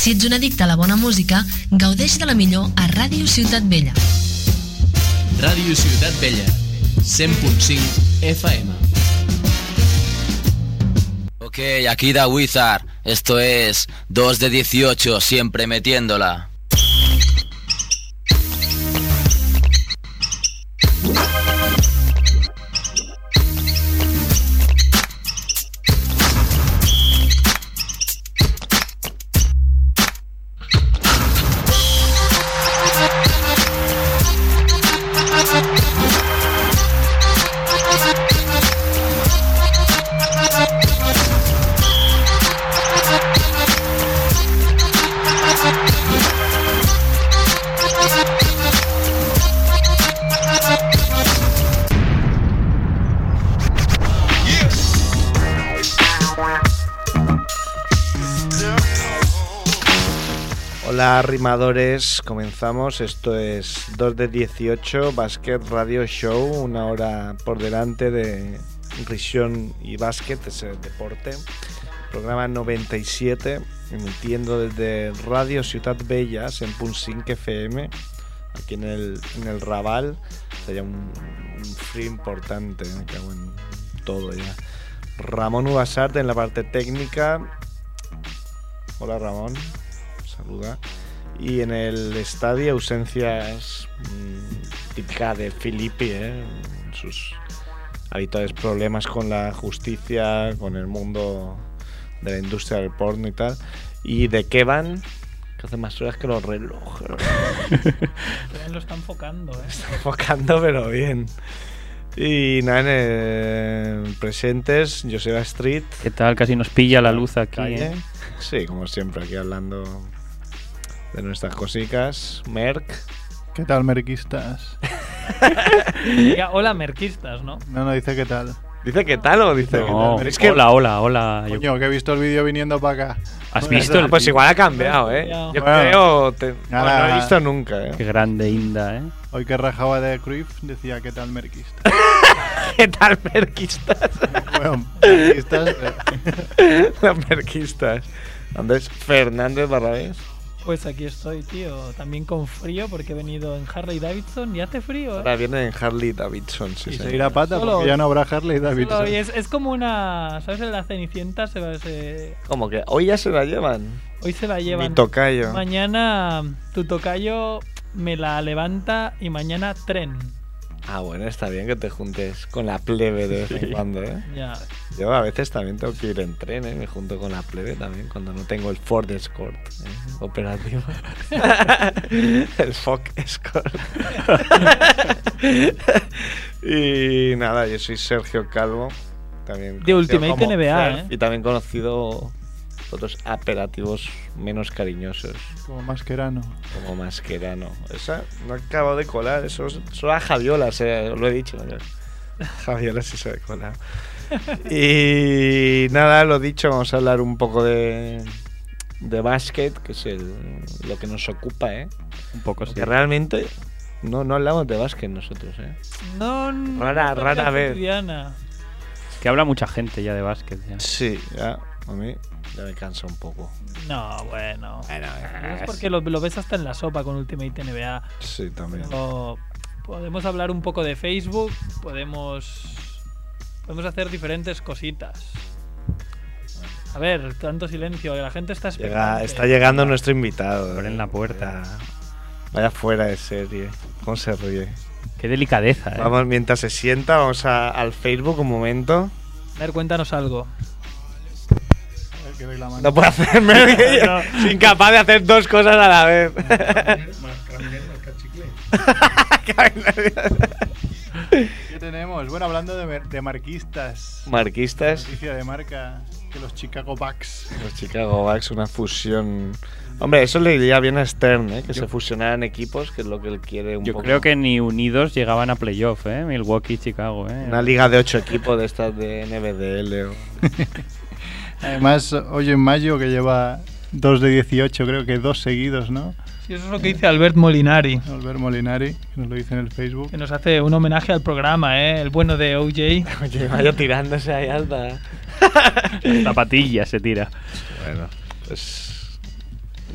Si ets un addicte a la bona música, gaudeix de la millor a Ràdio Ciutat Vella. Ràdio Ciutat Vella, 100.5 FM. Ok, aquí da Wizard. Esto es 2 de 18, siempre metiéndola. Comenzamos. Esto es 2 de 18 Basket Radio Show, una hora por delante de risión y básquet, es el deporte. Programa 97, emitiendo desde Radio Ciudad Bellas en Punsink FM, aquí en el, en el Raval. Sería un, un free importante, me cago en todo ya. Ramón Ubasarte en la parte técnica. Hola Ramón saluda. Y en el estadio, ausencias mmm, típica de Filippi, ¿eh? sus habituales problemas con la justicia, con el mundo de la industria del porno y tal. Y de Kevan, que hace más horas que los relojes. lo está enfocando, ¿eh? Está enfocando, pero bien. Y nada, en el presentes, Joseba Street. ¿Qué tal? Casi nos pilla la luz aquí. ¿eh? Sí, como siempre, aquí hablando de nuestras cositas. Merck. ¿Qué tal, merquistas? Diga, hola, merquistas, ¿no? No, no, dice qué tal. ¿Dice qué tal o dice No, qué tal? Es que hola, hola, hola. Yo- Coño, que he visto el vídeo viniendo para acá. ¿Has Bueno, visto el pues igual ha cambiado, ¿eh? Yo Bueno. creo. te- Nada. bueno, no he visto nunca, ¿eh? Qué grande Inda, ¿eh? Hoy que rajaba de Cruyff decía qué tal, merquista. ¿Qué tal, merquistas? bueno, merquistas. eh, Los merquistas. Andrés Fernández Barrabés. Pues aquí estoy, tío. También con frío porque he venido en Harley Davidson y hace frío, ¿eh? Ahora viene en Harley Davidson. Sí, y sí. se irá pata Solo- porque ya no habrá Harley Davidson. Es, es como una. ¿Sabes? En la Cenicienta se, va- se- Como que hoy ya se la llevan. hoy se la Mi llevan. tocayo. Mañana tu tocayo me la levanta y mañana tren. Ah, bueno, está bien que te juntes con la plebe de vez en cuando, ¿eh? Yo a veces también tengo que ir en tren, ¿eh? Me junto con la plebe también cuando no tengo el Ford Escort ¿eh? operativo. el Ford Escort. y nada, yo soy Sergio Calvo. También De Ultimate NBA, ¿eh? Y también conocido otros apelativos menos cariñosos, Como masquerano. como Masquerano. Esa no acabo de colar, eso es- solo a Javiola, se, lo he dicho. ¿no? Javiola sí se ha colado. Y nada, lo dicho, vamos a hablar un poco de, de básquet, que es el, lo que nos ocupa, ¿eh? Un poco sí. Porque realmente no, no hablamos de básquet nosotros, ¿eh? No, no, Rara- no, rara vez. Que habla mucha gente ya de básquet. ya. Sí, ya, a mí ya me cansa un poco. No, bueno. Bueno, Es porque lo, lo ves hasta en la sopa con Ultimate NBA. Sí, también. Pero podemos hablar un poco de Facebook, podemos podemos hacer diferentes cositas. A ver, tanto silencio, que la gente está esperando. Llega- está llegando nuestro invitado. Abren ¿eh? la puerta. Vaya, vaya fuera de serie. ¿Cómo se ríe? Qué delicadeza, ¿eh? Vamos, mientras se sienta, vamos a- al Facebook un momento. A ver, cuéntanos algo. No puede hacerme. Es incapaz de hacer dos cosas a la vez. ¿Qué tenemos? Bueno, hablando de, de marquistas. Marquistas. Noticia de marca que los Chicago Bucks. Los Chicago Bucks, una fusión. Hombre, eso le iría bien a Stern, ¿eh? que Yo- se fusionaran equipos, que es lo que él quiere un Yo poco. creo que ni unidos llegaban a playoff, ¿eh? Milwaukee y Chicago, ¿eh? Una liga de ocho equipos de estas de NBDL. O... Además, hoy en mayo que lleva 2 de 18, creo que dos seguidos, ¿no? Sí, eso es lo que dice Albert Molinari, Albert Molinari, que nos lo dice en el Facebook. que nos hace un homenaje al programa, ¿eh? El bueno de OJ. Oye, vaya tirándose ahí alta. Zapatilla se tira. Bueno, pues.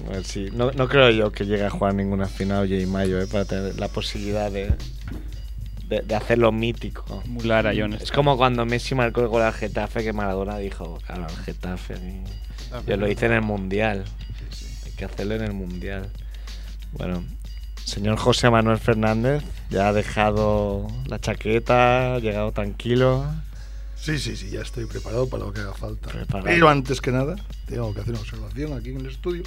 A ver si- no, no creo yo que llegue a jugar ninguna final J. Mayo eh, para tener la posibilidad de, de, de hacerlo mítico. Mular a John Es como cuando Messi marcó el gol al Getafe que Maradona dijo, claro, al Getafe. y- Yo lo hice en el Mundial. Hay que hacerlo en el Mundial. Bueno, señor José Manuel Fernández ya ha dejado la chaqueta, ha llegado tranquilo. Sí, sí, sí, ya estoy preparado para lo que haga falta. Preparado. Pero antes que nada, tengo que hacer una observación aquí en el estudio,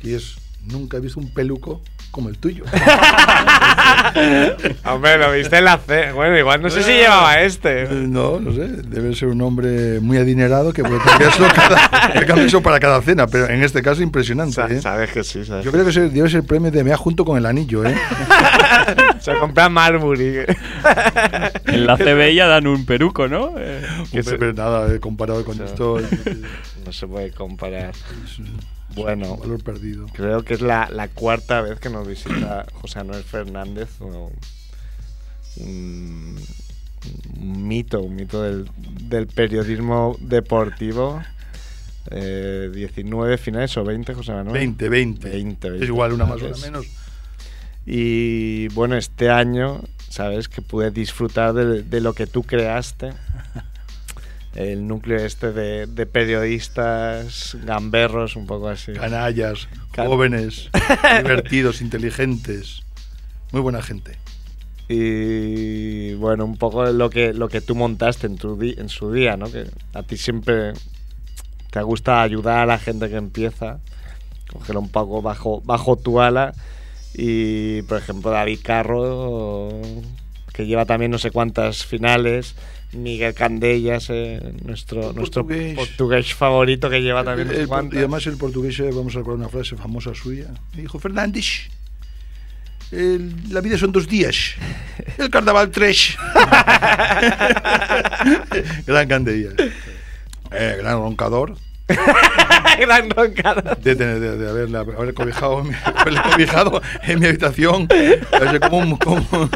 que es, nunca he visto un peluco como el tuyo. Hombre, lo viste en la C. Bueno, igual no sé si llevaba este. Eh, No, no sé, debe ser un hombre muy adinerado que puede cambiarlo, cada, que cambie eso para cada cena, pero en este caso impresionante. Sa- ¿eh? Sabes que sí, sabes. Yo creo que ese debe ser el premio de MEA junto con el anillo, ¿eh? Se compra Marbury. En la CB ya dan un peruco, ¿no? Eh, pero nada, eh, comparado con esto, es, No se puede comparar. Bueno, valor perdido. creo que es la, la cuarta vez que nos visita José Manuel Fernández. o- un, un mito, un mito del, del periodismo deportivo. Eh, 19 finales o 20, José Manuel. 20, 20. 20, Es igual, una más o una menos. Y bueno, este año, sabes que pude disfrutar de, de lo que tú creaste. El núcleo este de, de periodistas gamberros, un poco así. Canallas, Can- jóvenes, divertidos, inteligentes. Muy buena gente. Y bueno, un poco lo que, lo que tú montaste en, tu di- en su día, ¿no? Que a ti siempre te gusta ayudar a la gente que empieza, cogerlo un poco bajo, bajo tu ala. Y por ejemplo, David Carro, que lleva también no sé cuántas finales. Miguel Candellas, eh, nuestro, nuestro portugués. portugués favorito, que lleva también no sé cuántas. y además el portugués, eh, vamos a recordar una frase famosa suya. Me dijo, Fernández, el- la vida son dos días. El carnaval tres. gran Candellas. Eh, gran roncador. Gran roncada. De, de, de haberle, haberle cobijado, en mi- haberle cobijado en mi habitación. Así como, un- como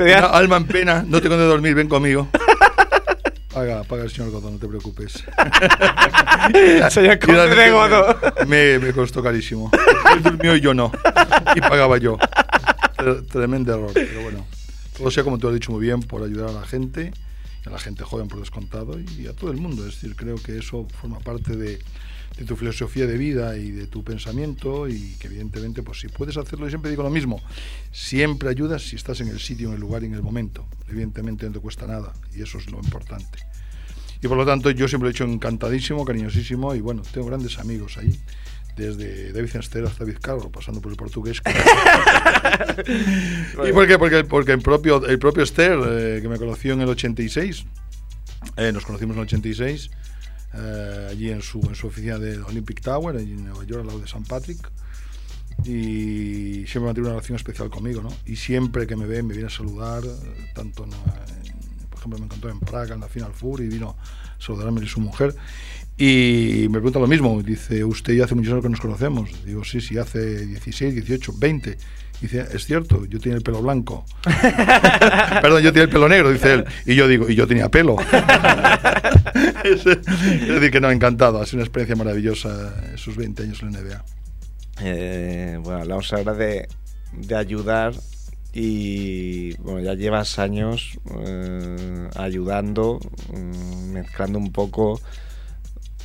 una alma en pena. No tengo de dormir, ven conmigo. Paga, paga el señor Godón, no te preocupes. Señor Conde de Godó. Me, me costó carísimo. Él durmió y yo no. Y pagaba yo. Tre- Tremendo error. Pero bueno, todo sea como tú has dicho muy bien, por ayudar a la gente, a la gente joven por descontado, y a todo el mundo. Es decir, creo que eso forma parte de, tu filosofía de vida y de tu pensamiento, y que evidentemente, pues si puedes hacerlo, yo siempre digo lo mismo, siempre ayudas si estás en el sitio, en el lugar y en el momento. Evidentemente no te cuesta nada, y eso es lo importante. Y por lo tanto yo siempre lo he hecho encantadísimo, cariñosísimo y bueno, tengo grandes amigos ahí, desde David Ester hasta Vizcarro, pasando por el portugués. ¿Y por qué? Porque, porque el propio, el propio Ester, eh, que me conoció en el 86, eh, nos conocimos en el 86, eh, allí en su, en su oficina de Olympic Tower, allí en Nueva York, al lado de St. Patrick. Y siempre mantiene una relación especial conmigo, ¿no? Y siempre que me ve, me viene a saludar, tanto por ejemplo, me encontró en Praga, en la Final Four, y vino a saludarme y su mujer. Y me pregunta lo mismo, dice, usted hace muchos años que nos conocemos. Digo, sí, sí, hace 16, 18, 20. Dice, es cierto, yo tenía el pelo blanco. Perdón, yo tenía el pelo negro, dice él. Y yo digo, y yo tenía pelo. es, decir, que no, encantado. Ha sido una experiencia maravillosa esos 20 años en la NBA. Eh, bueno, hablamos ahora de, de ayudar y bueno, ya llevas años eh, ayudando, mm, mezclando un poco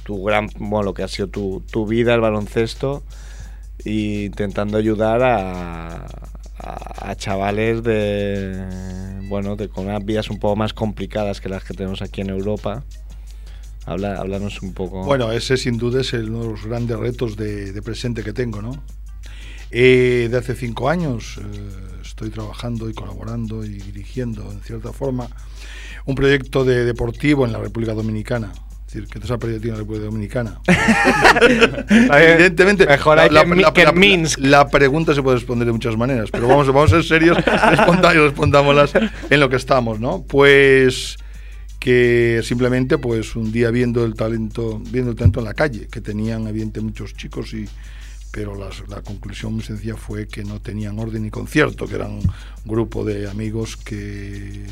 tu gran, bueno, lo que ha sido tu, tu vida, el baloncesto, e intentando ayudar a, a- a chavales de, bueno, de con unas vidas un poco más complicadas que las que tenemos aquí en Europa. Habla, háblanos un poco. Bueno, ese sin duda es uno de los grandes retos de, de presente que tengo, ¿no? Eh, de hace cinco años eh, estoy trabajando y colaborando y dirigiendo, en cierta forma, un proyecto de deportivo en la República Dominicana. Es decir, que te has perdido en la República Dominicana. Evidentemente, Mejor ahí que en Mi- que en Minsk. la pregunta se puede responder de muchas maneras, pero vamos, vamos a ser serios y respondámoslas en lo que estamos, ¿no? Pues que simplemente pues un día viendo el talento viendo el talento en la calle que tenían evidente muchos chicos y pero las- la conclusión muy sencilla fue que no tenían orden ni concierto que eran un grupo de amigos que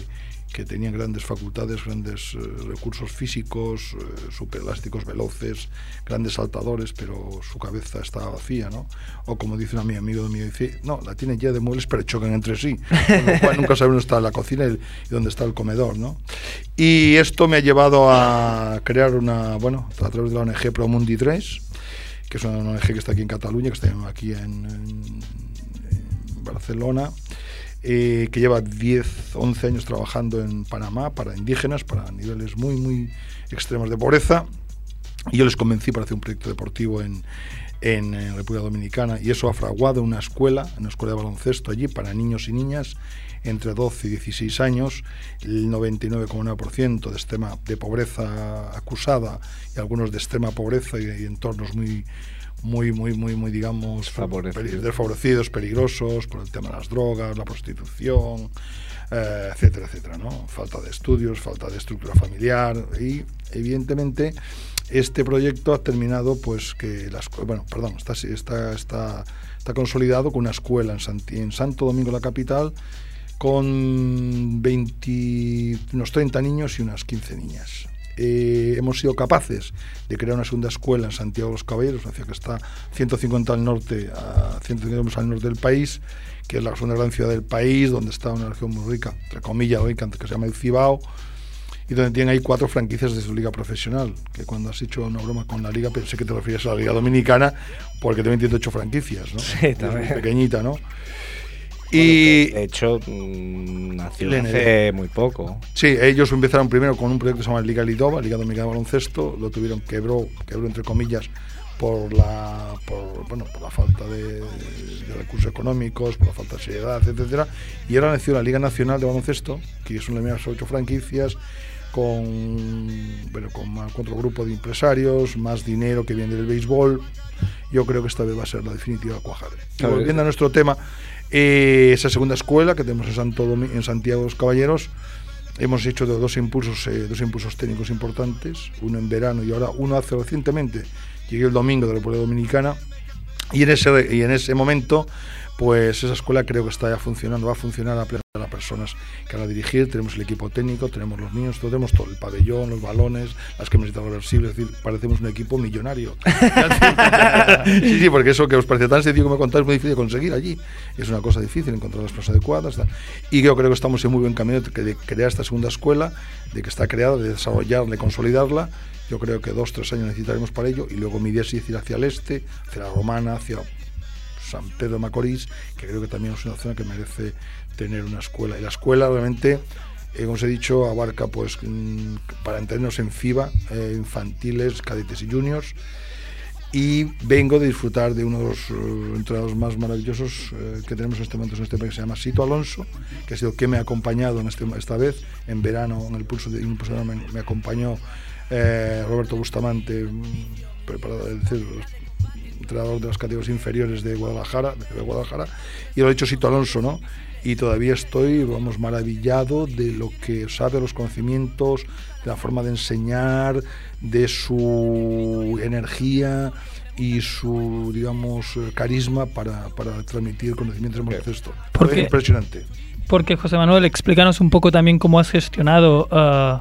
que tenían grandes facultades, grandes eh, recursos físicos, eh, superelásticos, veloces, grandes saltadores, pero su cabeza estaba vacía, ¿no? O como dice un ami- amigo mío, dice, no, la tiene ya de muebles, pero chocan entre sí. Con lo cual nunca sabe dónde está la cocina y, y dónde está el comedor, ¿no? Y esto me ha llevado a crear una, bueno, a través de la ONG Promundi 3, que es una ONG que está aquí en Cataluña, que está aquí en Barcelona, eh, que lleva 10, 11 años trabajando en Panamá para indígenas, para niveles muy, muy extremos de pobreza. Y yo les convencí para hacer un proyecto deportivo en, en, eh, República Dominicana y eso ha fraguado una escuela, una escuela de baloncesto allí para niños y niñas entre 12 y 16 años, el 99,9% de, extrema, de pobreza acusada y algunos de extrema pobreza y, y entornos muy muy, muy, muy, muy, digamos, Desfavorecidos. peli- desfavorecidos, peligrosos, por el tema de las drogas, la prostitución, eh, etcétera, etcétera, ¿no? Falta de estudios, falta de estructura familiar y, evidentemente, este proyecto ha terminado, pues, que las, bueno, perdón, está, está, está, está consolidado con una escuela en, Santi- en Santo Domingo, la capital, con 20, unos 30 niños y unas 15 niñas. Eh, hemos sido capaces de crear una segunda escuela en Santiago de los Caballeros, una ciudad que está 150 al norte, a 150 kilómetros al norte del país, que es la segunda gran ciudad del país, donde está una región muy rica, entre comillas, rica, que se llama el Cibao, y donde tienen ahí cuatro franquicias de su liga profesional, que cuando has hecho una broma con la liga pensé que te referías a la liga dominicana, porque también tiene ocho franquicias, ¿no? Sí, también. muy pequeñita, ¿no? Y de hecho, mm, nació hace muy poco. Sí, ellos empezaron primero con un proyecto que se llama Liga Lidova, Liga Dominicana de Baloncesto, lo tuvieron, quebró, quebró entre comillas, por la, por, bueno, por la falta de, de recursos económicos, por la falta de seriedad, etcétera, y ahora nació la Liga Nacional de Baloncesto, que son las mismas ocho franquicias, con, bueno, con, más- con otro grupo de empresarios, más dinero que viene del béisbol. Yo creo que esta vez va a ser la definitiva cuajar. Y volviendo a nuestro tema, eh, esa segunda escuela que tenemos en, Santo Domi- en Santiago de los Caballeros, hemos hecho dos impulsos, eh, dos impulsos técnicos importantes, uno en verano y ahora uno hace recientemente. Llegué el domingo de la República Dominicana y en ese, y en ese momento, pues esa escuela creo que está ya funcionando, va a funcionar a plena de las personas que van a dirigir, tenemos el equipo técnico, tenemos los niños, todo, tenemos todo, el pabellón, los balones, las camisetas reversibles, es decir, parecemos un equipo millonario. sí, sí, porque eso que os parece tan sencillo que me contáis es muy difícil de conseguir allí. Es una cosa difícil encontrar las personas adecuadas. tal. Y yo creo que estamos en muy buen camino de, de crear esta segunda escuela, de que está creada, de desarrollarla y consolidarla. Yo creo que dos, tres años necesitaremos para ello y luego mi idea es ir hacia el este, hacia la Romana, hacia San Pedro Macorís, que creo que también es una zona que merece tener una escuela. Y la escuela realmente, eh, como os he dicho, abarca, pues, mm, para entendernos en FIBA, eh, infantiles, cadetes y juniors. Y vengo de disfrutar de uno de los eh, entrenadores más maravillosos eh, que tenemos en este momento en este país, que se llama Sito Alonso, que ha sido quien me ha acompañado en este, esta vez, en verano, en el pulso de Impulso me, me acompañó eh, Roberto Bustamante, mm, preparador, es decir, entrenador de las categorías inferiores de Guadalajara, de Guadalajara, y lo ha dicho Sito Alonso, ¿no? Y todavía estoy, vamos, maravillado de lo que sabe, los conocimientos, de la forma de enseñar, de su energía y su, digamos, carisma para, para transmitir conocimientos baloncesto. Es impresionante. Porque José Manuel, explícanos un poco también cómo has gestionado eh,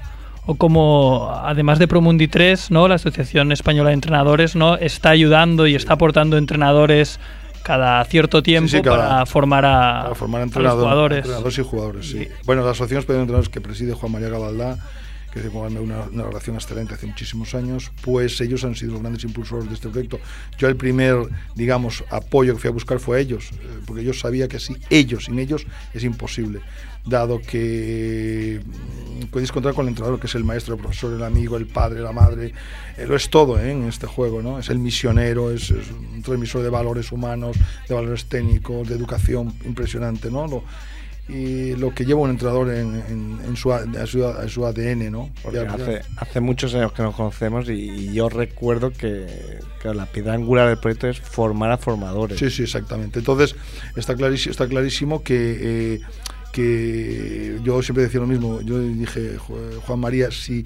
o cómo, además de Promundi 3, ¿no? la Asociación Española de Entrenadores no está ayudando y está aportando entrenadores cada cierto tiempo sí, cada- para formar a, para formar a los entrenador- jugadores. entrenadores y jugadores. Sí. Bueno, la Asociación Española de Entrenadores que preside Juan María Gabaldá, que es con una, una relación excelente hace muchísimos años, pues ellos han sido los grandes impulsores de este proyecto. Yo el primer, digamos, apoyo que fui a buscar fue a ellos, eh, porque yo sabía que si ellos, sin ellos, es imposible, dado que mm, podéis contar con el entrenador, que es el maestro, el profesor, el amigo, el padre, la madre, eh, lo es todo ¿eh? en este juego, ¿no? Es el misionero, es, es un transmisor de valores humanos, de valores técnicos, de educación impresionante, ¿no? Lo- y lo que lleva un entrenador en, en- en su, en su, su ADN, ¿no? Porque hace, hace muchos años que nos conocemos y, y yo recuerdo que, que la piedra angular del proyecto es formar a formadores. Sí, sí, exactamente. Entonces, está clarísimo, está clarísimo que, eh, que yo siempre decía lo mismo, yo dije, "Ju- Juan María, si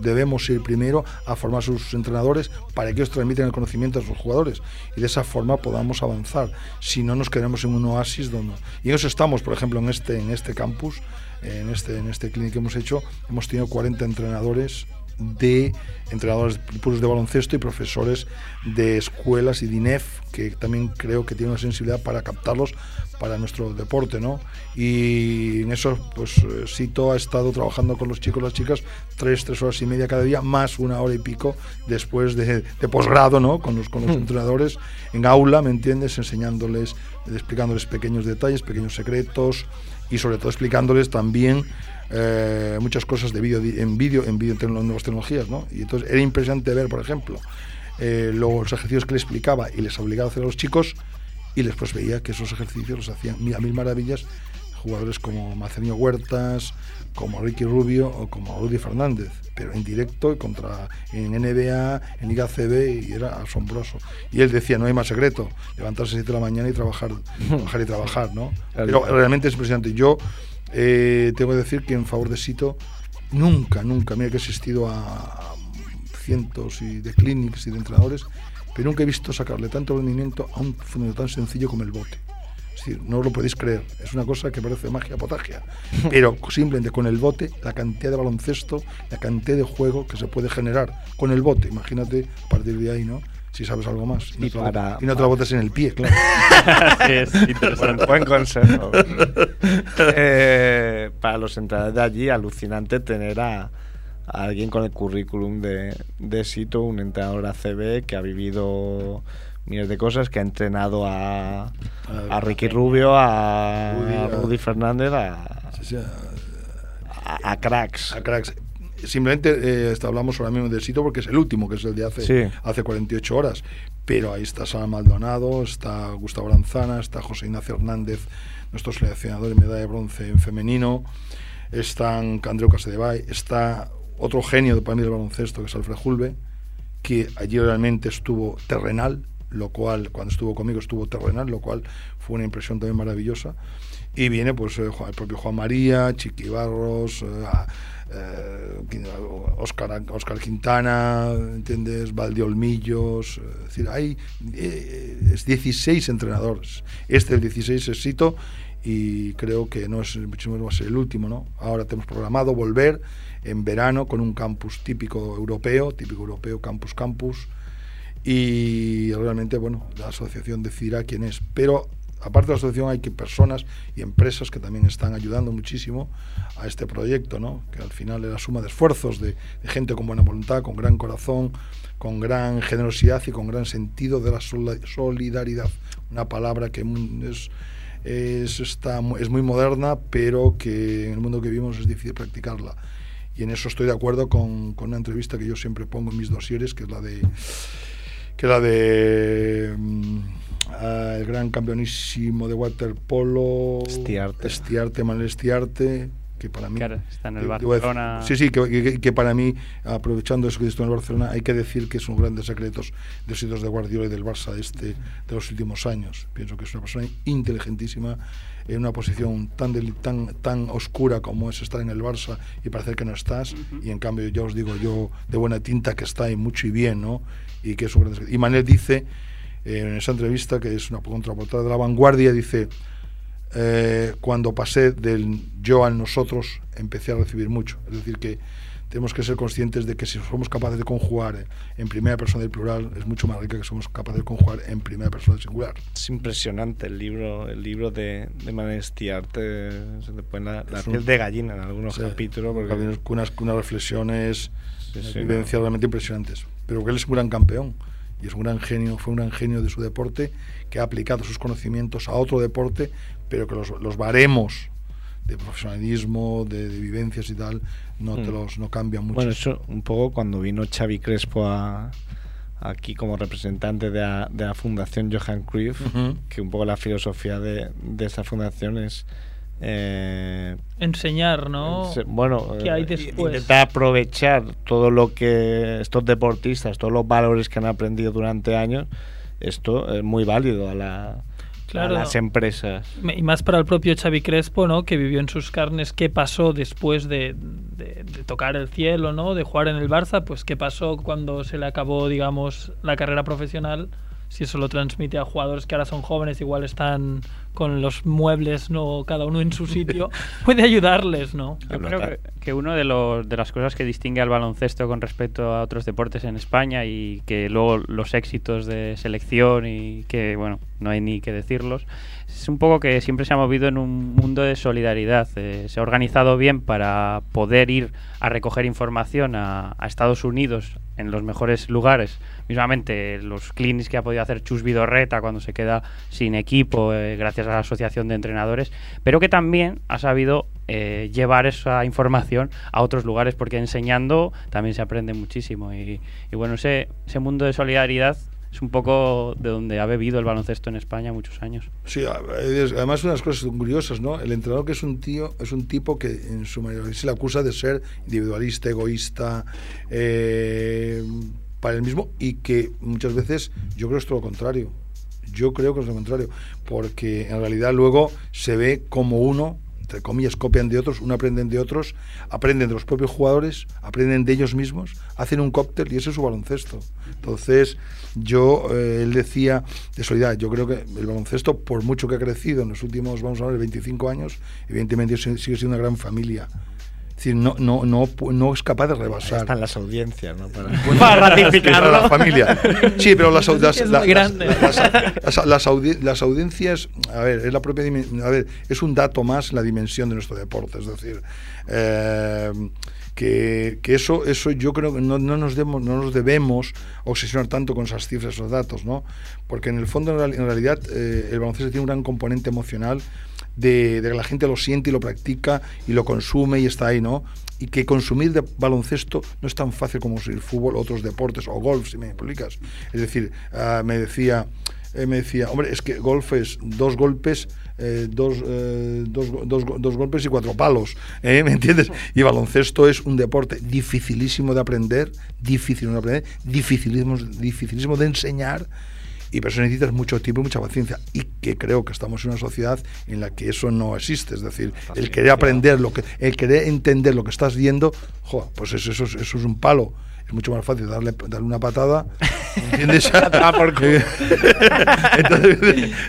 debemos ir primero a formar sus entrenadores para que ellos transmitan el conocimiento a sus jugadores y de esa forma podamos avanzar, si no nos quedamos en un oasis donde... Y eso estamos, por ejemplo, en este, en este campus, en este, en este clínico que hemos hecho, hemos tenido 40 entrenadores de entrenadores puros de baloncesto y profesores de escuelas y de INEF que también creo que tienen una sensibilidad para captarlos para nuestro deporte, ¿no? Y en eso, pues eh, Sito ha estado trabajando con los chicos y las chicas tres, tres horas y media cada día, más una hora y pico después de, de posgrado, ¿no? Con los, con los entrenadores en aula, ¿me entiendes? Enseñándoles, explicándoles pequeños detalles, pequeños secretos y sobre todo explicándoles también eh, muchas cosas de vídeo en vídeo en vídeo en nuevas tecnologías no y entonces era impresionante ver por ejemplo eh, los ejercicios que le explicaba y les obligaba a hacer a los chicos y después veía que esos ejercicios los hacían a mil maravillas jugadores como Maceño Huertas como Ricky Rubio o como Rudy Fernández pero en directo y contra en NBA en Liga CB y era asombroso. Y él decía no hay más secreto levantarse a las 7 de la mañana y trabajar trabajar y trabajar no pero realmente es impresionante. Yo eh, tengo que decir que en favor de Sito nunca, nunca, mira que he asistido a cientos y de clinics y de entrenadores, pero nunca he visto sacarle tanto rendimiento a un fenómeno tan sencillo como el bote. Es decir, no lo podéis creer, es una cosa que parece magia potagia, pero simplemente con el bote, la cantidad de baloncesto, la cantidad de juego que se puede generar con el bote, imagínate a partir de ahí, ¿no? Si sabes algo más. Y no, Y te, lo- para- y no te lo botes en el pie, claro. es interesante. Buen consejo. Eh, para los entrenadores de allí, alucinante tener a, a alguien con el currículum de, de Sito, un entrenador ACB que ha vivido miles de cosas, que ha entrenado a, a Ricky Rubio, a Rudy, a- Rudy Fernández, a, Sí, sí, a- a cracks. a cracks. Simplemente eh, está- hablamos ahora mismo de Sito porque es el último, que es el de hace, Sí. hace 48 horas. Pero ahí está Sara Maldonado, está Gustavo Lanzana, está José Ignacio Hernández, nuestro seleccionador en medalla de bronce en femenino, están Andreu Casadevall, está otro genio de para mí del baloncesto, que es Alfred Julve, que allí realmente estuvo terrenal, lo cual, cuando estuvo conmigo estuvo terrenal, lo cual fue una impresión también maravillosa. Y viene pues eh, el propio Juan María, Chiqui Barros, a- eh, Oscar, Oscar Quintana, ¿entiendes? Valdeolmillos, eh, es decir, hay eh, es 16 entrenadores. Este, el 16, es y creo que no es va a ser el último, ¿no? Ahora tenemos programado volver en verano con un campus típico europeo, típico europeo, campus campus, y realmente, bueno, la asociación decidirá quién es. Pero aparte de la asociación hay que personas y empresas que también están ayudando muchísimo a este proyecto, ¿no? Que al final es la suma de esfuerzos de, gente con buena voluntad, con gran corazón, con gran generosidad y con gran sentido de la solidaridad. Una palabra que es, es, está, es muy moderna, pero que en el mundo que vivimos es difícil practicarla. Y en eso estoy de acuerdo con, una entrevista que yo siempre pongo en mis dosieres, que es la de que la de el gran campeonísimo de waterpolo Estiarte. Estiarte, Manuel Estiarte que para mí Claro, está en el yo- yo voy a decir- Barcelona. sí sí que, que- que para mí aprovechando eso que estoy en el Barcelona hay que decir que es un grandes secretos de los hitos de Guardiola y del Barça de este de los últimos años pienso que es una persona inteligentísima en una posición tan deli- tan tan oscura como es estar en el Barça y parecer que no estás y en cambio ya os digo yo de buena tinta que está y mucho y bien no y que es un gran secreto. y Manel dice eh, en esa entrevista que es una contraportada de la vanguardia dice eh, cuando pasé del yo al nosotros, empecé a recibir mucho. Es decir, que tenemos que ser conscientes de que si somos capaces de conjugar eh, en primera persona del plural, es mucho más rica que somos capaces de conjugar en primera persona del singular. Es impresionante el libro, el libro de, de Manuel Estiarte, se te pone la, la un- piel de gallina en algunos Sí, capítulos. porque con unas, unas reflexiones, Sí, sí, vivencias no. realmente impresionantes. Pero que él es un gran campeón y es un gran genio, fue un gran genio de su deporte que ha aplicado sus conocimientos a otro deporte, pero que los, los baremos de profesionalismo, de, de vivencias y tal, no te Mm. los no cambian mucho. Bueno, eso un poco cuando vino Xavi Crespo a, aquí como representante de la, de la Fundación Johan Cruyff, Ujú. que un poco la filosofía de, de esa fundación es... eh, Enseñar, ¿no? bueno, ¿Qué hay eh, después? intentar aprovechar todo lo que estos deportistas, todos los valores que han aprendido durante años, esto es muy válido a la, Claro. a las empresas. Y más para el propio Xavi Crespo, ¿no? Que vivió en sus carnes qué pasó después de, de- de tocar el cielo, ¿no? De jugar en el Barça, pues qué pasó cuando se le acabó, digamos, la carrera profesional. Si eso lo transmite a jugadores que ahora son jóvenes, igual están con los muebles, no cada uno en su sitio, puede ayudarles, ¿no? Yo creo que, que uno de, los, de las cosas que distingue al baloncesto con respecto a otros deportes en España y que luego los éxitos de selección y que, bueno, no hay ni que decirlos, es un poco que siempre se ha movido en un mundo de solidaridad. Eh, se ha organizado bien para poder ir a recoger información a, Estados Unidos en los mejores lugares. Mismamente los clinics que ha podido hacer Chus Vidorreta cuando se queda sin equipo eh, gracias a la Asociación de Entrenadores, pero que también ha sabido eh, llevar esa información a otros lugares porque enseñando también se aprende muchísimo. Y, bueno, ese mundo de solidaridad es un poco de donde ha bebido el baloncesto en España muchos años. Sí, además unas cosas curiosas, ¿no? El entrenador que es un tío, es un tipo que en su mayoría se le acusa de ser individualista, egoísta, eh, para él mismo y que muchas veces yo creo que es todo lo contrario. Yo creo que es lo contrario, porque en realidad luego se ve como uno, entre comillas, copian de otros, uno aprenden de otros, aprenden de los propios jugadores, aprenden de ellos mismos, hacen un cóctel y eso es su baloncesto. Entonces, yo, eh, él decía de solidaridad, yo creo que el baloncesto, por mucho que ha crecido en los últimos, vamos a ver, 25 años, evidentemente sigue siendo una gran familia. Es decir, no, no, no, no es capaz de Ahí rebasar. están las audiencias, ¿no? Para- Para ratificarlo. Para la familia. Sí, pero las, las, las- las- las- las audi- las audiencias, a ver, es la propia dimen- a ver, es un dato más la dimensión de nuestro deporte, es decir, eh, que, que eso, eso yo creo que no, no nos debemos, no nos debemos obsesionar tanto con esas cifras, esos datos, ¿no? Porque en el fondo, en, real- en realidad, eh, el baloncesto tiene un gran componente emocional de, de que la gente lo siente y lo practica y lo consume y está ahí, ¿no? Y que consumir de baloncesto no es tan fácil como consumir fútbol, otros deportes o golf, si me explicas. Es decir, ah, me decía, eh, me decía, hombre, es que golf es dos golpes, eh, dos, eh, dos, dos dos golpes y cuatro palos, ¿eh? ¿me entiendes? Y baloncesto es un deporte dificilísimo de aprender, difícil de aprender, dificilísimo, dificilísimo de enseñar y por eso necesitas mucho tiempo y mucha paciencia. Y que creo que estamos en una sociedad en la que eso no existe. Es decir, el querer aprender, lo que, el querer entender lo que estás viendo, jo, pues eso, eso, es- eso es un palo. Es mucho más fácil darle, darle una patada, ¿entiendes? entonces,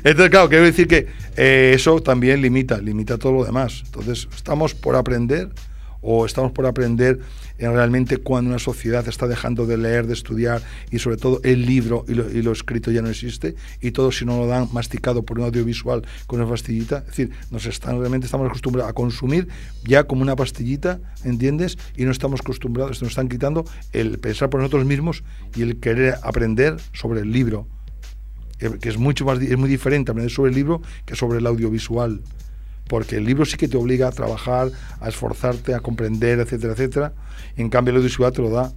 entonces, claro, quiero decir que eh, eso también limita, limita todo lo demás. Entonces, estamos por aprender o estamos por aprender en realmente cuando una sociedad está dejando de leer, de estudiar y sobre todo el libro y lo, y lo escrito ya no existe y todo si no lo dan masticado por un audiovisual con una pastillita, es decir, nos están realmente estamos acostumbrados a consumir ya como una pastillita, ¿entiendes? Y no estamos acostumbrados, nos están quitando el pensar por nosotros mismos y el querer aprender sobre el libro eh, que es mucho más es muy diferente aprender sobre el libro que sobre el audiovisual porque el libro sí que te obliga a trabajar a esforzarte a comprender etcétera etcétera. En cambio el audiovisual te lo da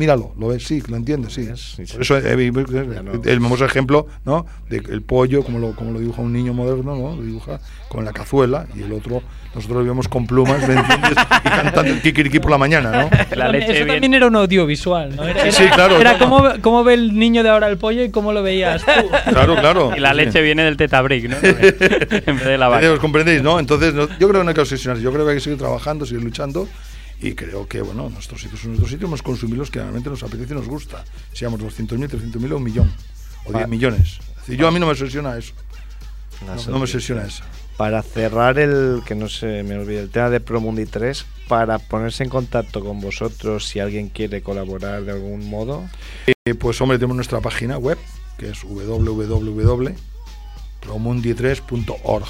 míralo lo ves sí lo entiendes sí, Sí, sí. por eso eh, eh, Ya no- el famoso ejemplo no de el pollo como lo como lo dibuja un niño moderno no lo dibuja con la cazuela y el otro nosotros lo vemos con plumas ¿me entiendes? y cantando el kikiriki por la mañana no La Eso leche también- eso también era un audiovisual, ¿no? Era, Sí, claro, Era no, cómo, cómo ve el niño de ahora el pollo y cómo lo veías tú. claro claro Y la Sí. leche viene del tetabric, ¿no? en vez de la vaca. ¿Os comprendéis, no? Entonces, no- yo creo que no hay que obsesionarse. Yo creo que hay que seguir trabajando, seguir luchando. Y creo que, bueno, nuestros sitios son nuestros sitios, hemos consumido los que realmente nos apetece y nos gusta. Seamos 200.000, 300.000 o un millón. O 10 millones. Es decir, yo a mí no me obsesiona eso. No, no me obsesiona eso. Para cerrar el, que no se me olvide, el tema de Promundi 3, para ponerse en contacto con vosotros si alguien quiere colaborar de algún modo. Eh, pues, hombre, tenemos nuestra página web, que es www.promundi3.org.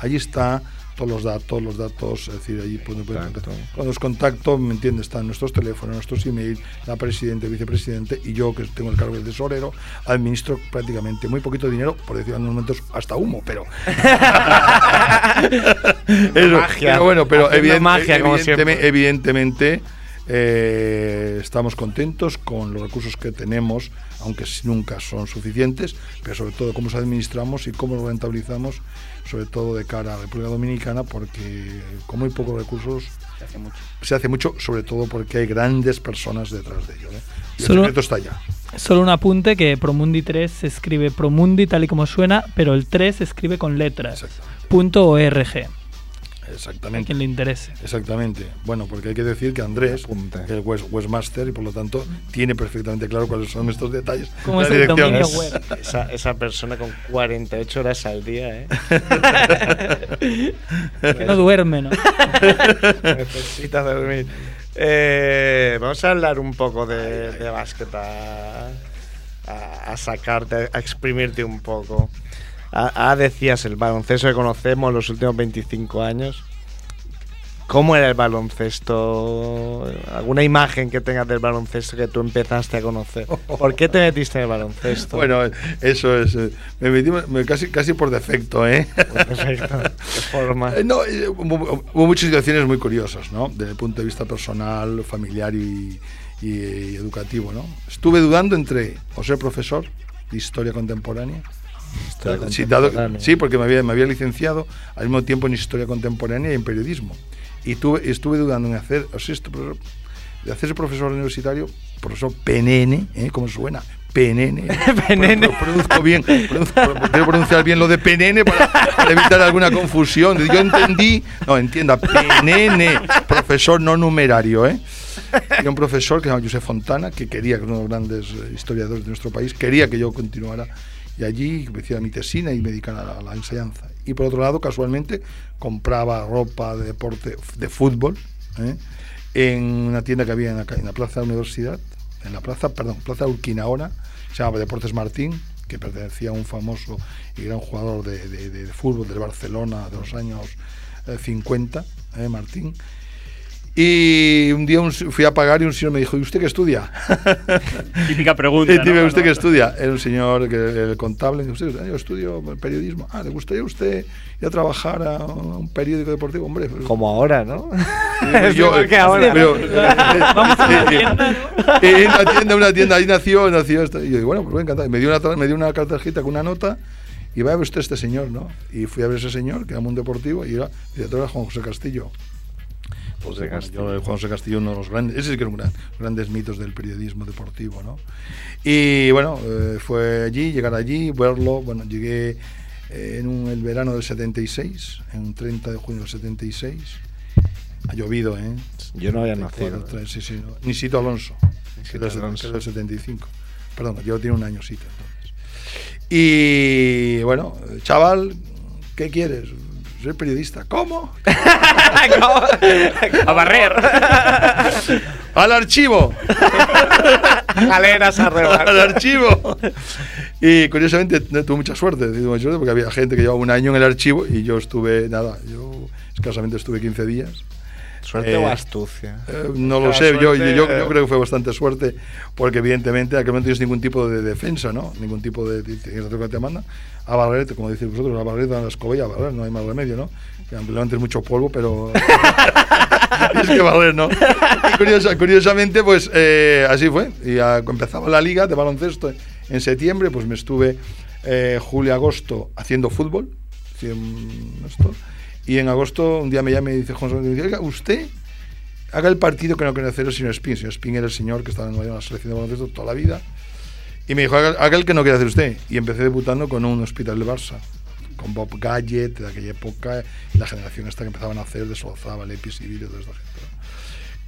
Allí está todos los datos, los datos, es decir, allí pueden, pueden- Contacto. Cuando os contacto, ¿me entiendes? Están nuestros teléfonos, nuestros emails, la presidente, vicepresidente y yo, que tengo el cargo de tesorero, administro prácticamente muy poquito dinero, por decir en algunos momentos hasta humo, pero. Eso, Magia. Pero bueno, pero Haciendo evident- magia, como evidentemente, siempre. evidentemente Eh, estamos contentos con los recursos que tenemos, aunque nunca son suficientes, pero sobre todo cómo los administramos y cómo los rentabilizamos, sobre todo de cara a la República Dominicana, porque con muy pocos recursos Se hace mucho. se hace mucho, sobre todo porque hay grandes personas detrás de ello. ¿eh? Y Solo- el secreto está allá. Solo un apunte que Promundi 3 se escribe Promundi tal y como suena, pero el 3 se escribe con letras. Punto .org, a Exactamente. quien le interese. Exactamente. Bueno, porque hay que decir que Andrés, el West, Westmaster, y por lo tanto tiene perfectamente claro cuales son estos detalles. ¿Cómo es el dirección dominio es- web? Esa, esa persona con 48 horas al día, ¿eh? Que no duerme, ¿no? Necesita dormir. Eh, vamos a hablar un poco de, de básquet, a, a- a sacarte, a exprimirte un poco. Ah, decías, el baloncesto que conocemos los últimos 25 años. ¿Cómo era el baloncesto? ¿Alguna imagen que tengas del baloncesto que tú empezaste a conocer? ¿Por qué te metiste en el baloncesto? Bueno, eso es. eh, Me metí me- casi, casi por defecto, ¿eh? Perfecto. ¿Qué forma? Eh, No, eh, hubo, hubo muchas situaciones muy curiosas, ¿no? Desde el punto de vista personal, familiar y, y- y educativo, ¿no? Estuve dudando entre o ser profesor de historia contemporánea. Sí, dado- sí, porque me había, me había licenciado al mismo tiempo en historia contemporánea y en periodismo. Y tuve, estuve dudando en hacer, o sea, este profesor- de hacerse profesor universitario, profesor PNN, ¿eh? ¿Cómo suena? PNN. PNN. Pro- Produzco bien, quiero pronunciar bien lo de PNN para, para evitar alguna confusión. Yo entendí, no, entienda, PNN, profesor no numerario, ¿eh? Y un profesor que se llama José Fontana, que quería, que uno de los grandes eh, historiadores de nuestro país, quería que yo continuara y allí hiciera mi tesina y me dedicara a la, enseñanza. Y por otro lado, casualmente, compraba ropa de deporte, de fútbol, ¿eh? en una tienda que había en la, Plaza de la Universidad, en la plaza, perdón, Plaza Urquinaona, se llamaba Deportes Martín, que pertenecía a un famoso y gran jugador de, fútbol del Barcelona de los años eh, 50, ¿eh? Martín. Y un día un- fui a pagar y un señor me dijo, ¿y usted qué estudia? Típica pregunta. Y dime ¿no? usted que estudia. Era un señor, que, el contable. Dice, usted, yo estudio periodismo. Ah, ¿le gustaría a usted ir a trabajar a un periódico deportivo? Hombre, pues, Como ahora, ¿no? pues yo, que eh, ahora. pero- Vamos a una eh, tienda, eh, una tienda, una tienda, ahí nació, nació esto. Y yo digo, bueno, pues voy encantado. Y me dio una, me dio una cartajita con una nota y va a ver usted este señor, ¿no? Y fui a ver ese señor, que era un deportivo, y era director era Juan José Castillo. José Bueno, Castillo. yo, José Castillo, uno de los grandes, ese sí que era un gran, grandes mitos del periodismo deportivo, ¿no? Y bueno, eh, fue allí, llegar allí, verlo, bueno, llegué eh, en un- el verano del 76, en un 30 de junio del 76, ha llovido, ¿eh? Yo no había 74, nacido. tres, sí, sí, no. Ni Sito Alonso, que Sito es del- que Alonso. es del 75. Perdón, yo tiene un año entonces. Y bueno, eh, chaval, ¿qué quieres? Soy periodista. ¿Cómo? A barrer. ¡Al archivo! Galeras a al rebar. archivo. Y curiosamente no tuve mucha suerte, tuve mucha suerte porque había gente que llevaba un año en el archivo y yo estuve, nada, yo escasamente estuve 15 días. ¿Suerte Eh, o astucia? Eh, no lo sé, yo, suerte, yo, eh. yo creo que fue bastante suerte porque evidentemente en aquel momento no tienes ningún tipo de defensa, ¿no? Ningún tipo de... Tienes que te mandan. A barrer, como decís vosotros, a barrer, a la escoba y a barrer, no hay más remedio, ¿no? Que aunque levantes mucho polvo, pero... tienes que barrer, ¿no? Y curiosa- curiosamente, pues eh, así fue. Y ah, empezaba la liga de baloncesto en septiembre, pues me estuve eh, julio, agosto haciendo fútbol. haciendo esto. Y en agosto un día me llama y dice, Juan usted haga el partido que no quiere hacer el señor Spin. El señor Spin era el señor que estaba en la selección de baloncesto toda la vida. Y me dijo, haga, el que no quiere hacer usted. Y empecé debutando con un hospital de Barça, con Bob Gadget de aquella época, la generación esta que empezaban a hacer de Solzaba, Lepis y Vídeo, toda esta gente.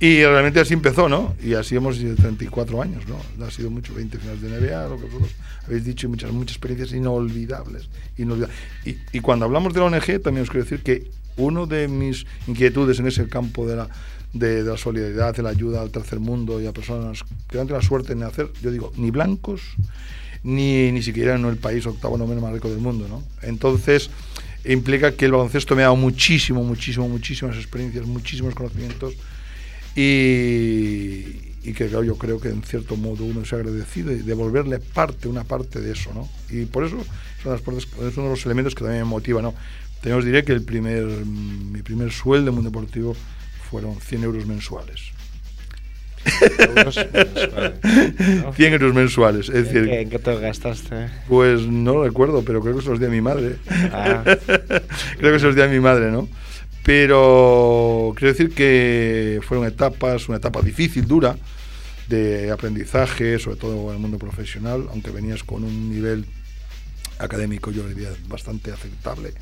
¿No? Y realmente así empezó, ¿no? Y así hemos ido 34 años, ¿no? Ha sido mucho, 20 finales de NBA, lo que vosotros habéis dicho, y muchas, muchas experiencias inolvidables. inolvidables. Y, y cuando hablamos de la ONG, también os quiero decir que uno de mis inquietudes en ese campo de la, de, de la solidaridad, de la ayuda al tercer mundo y a personas que no tienen la suerte de nacer, yo digo, ni blancos, ni, ni siquiera en el país octavo noveno más rico del mundo, ¿no? Entonces, implica que el baloncesto me ha dado muchísimo, muchísimo, muchísimas experiencias, muchísimos conocimientos y, y que claro, yo creo que en cierto modo uno se ha agradecido y devolverle parte, una parte de eso, ¿no? Y por eso son las partes- es uno de los elementos que también me motiva, ¿no? También os diré que el primer, mi primer sueldo en un deportivo fueron 100 euros mensuales. euros mensuales. ¿no? 100 euros mensuales. Es ¿En decir, qué, en qué te gastaste? pues no lo recuerdo, pero creo que se los di a mi madre. Ah. creo que se los di a mi madre, ¿no? Pero quiero decir que fueron etapas, una etapa difícil, dura, de aprendizaje, sobre todo en el mundo profesional, aunque venías con un nivel académico, yo diría, bastante aceptable.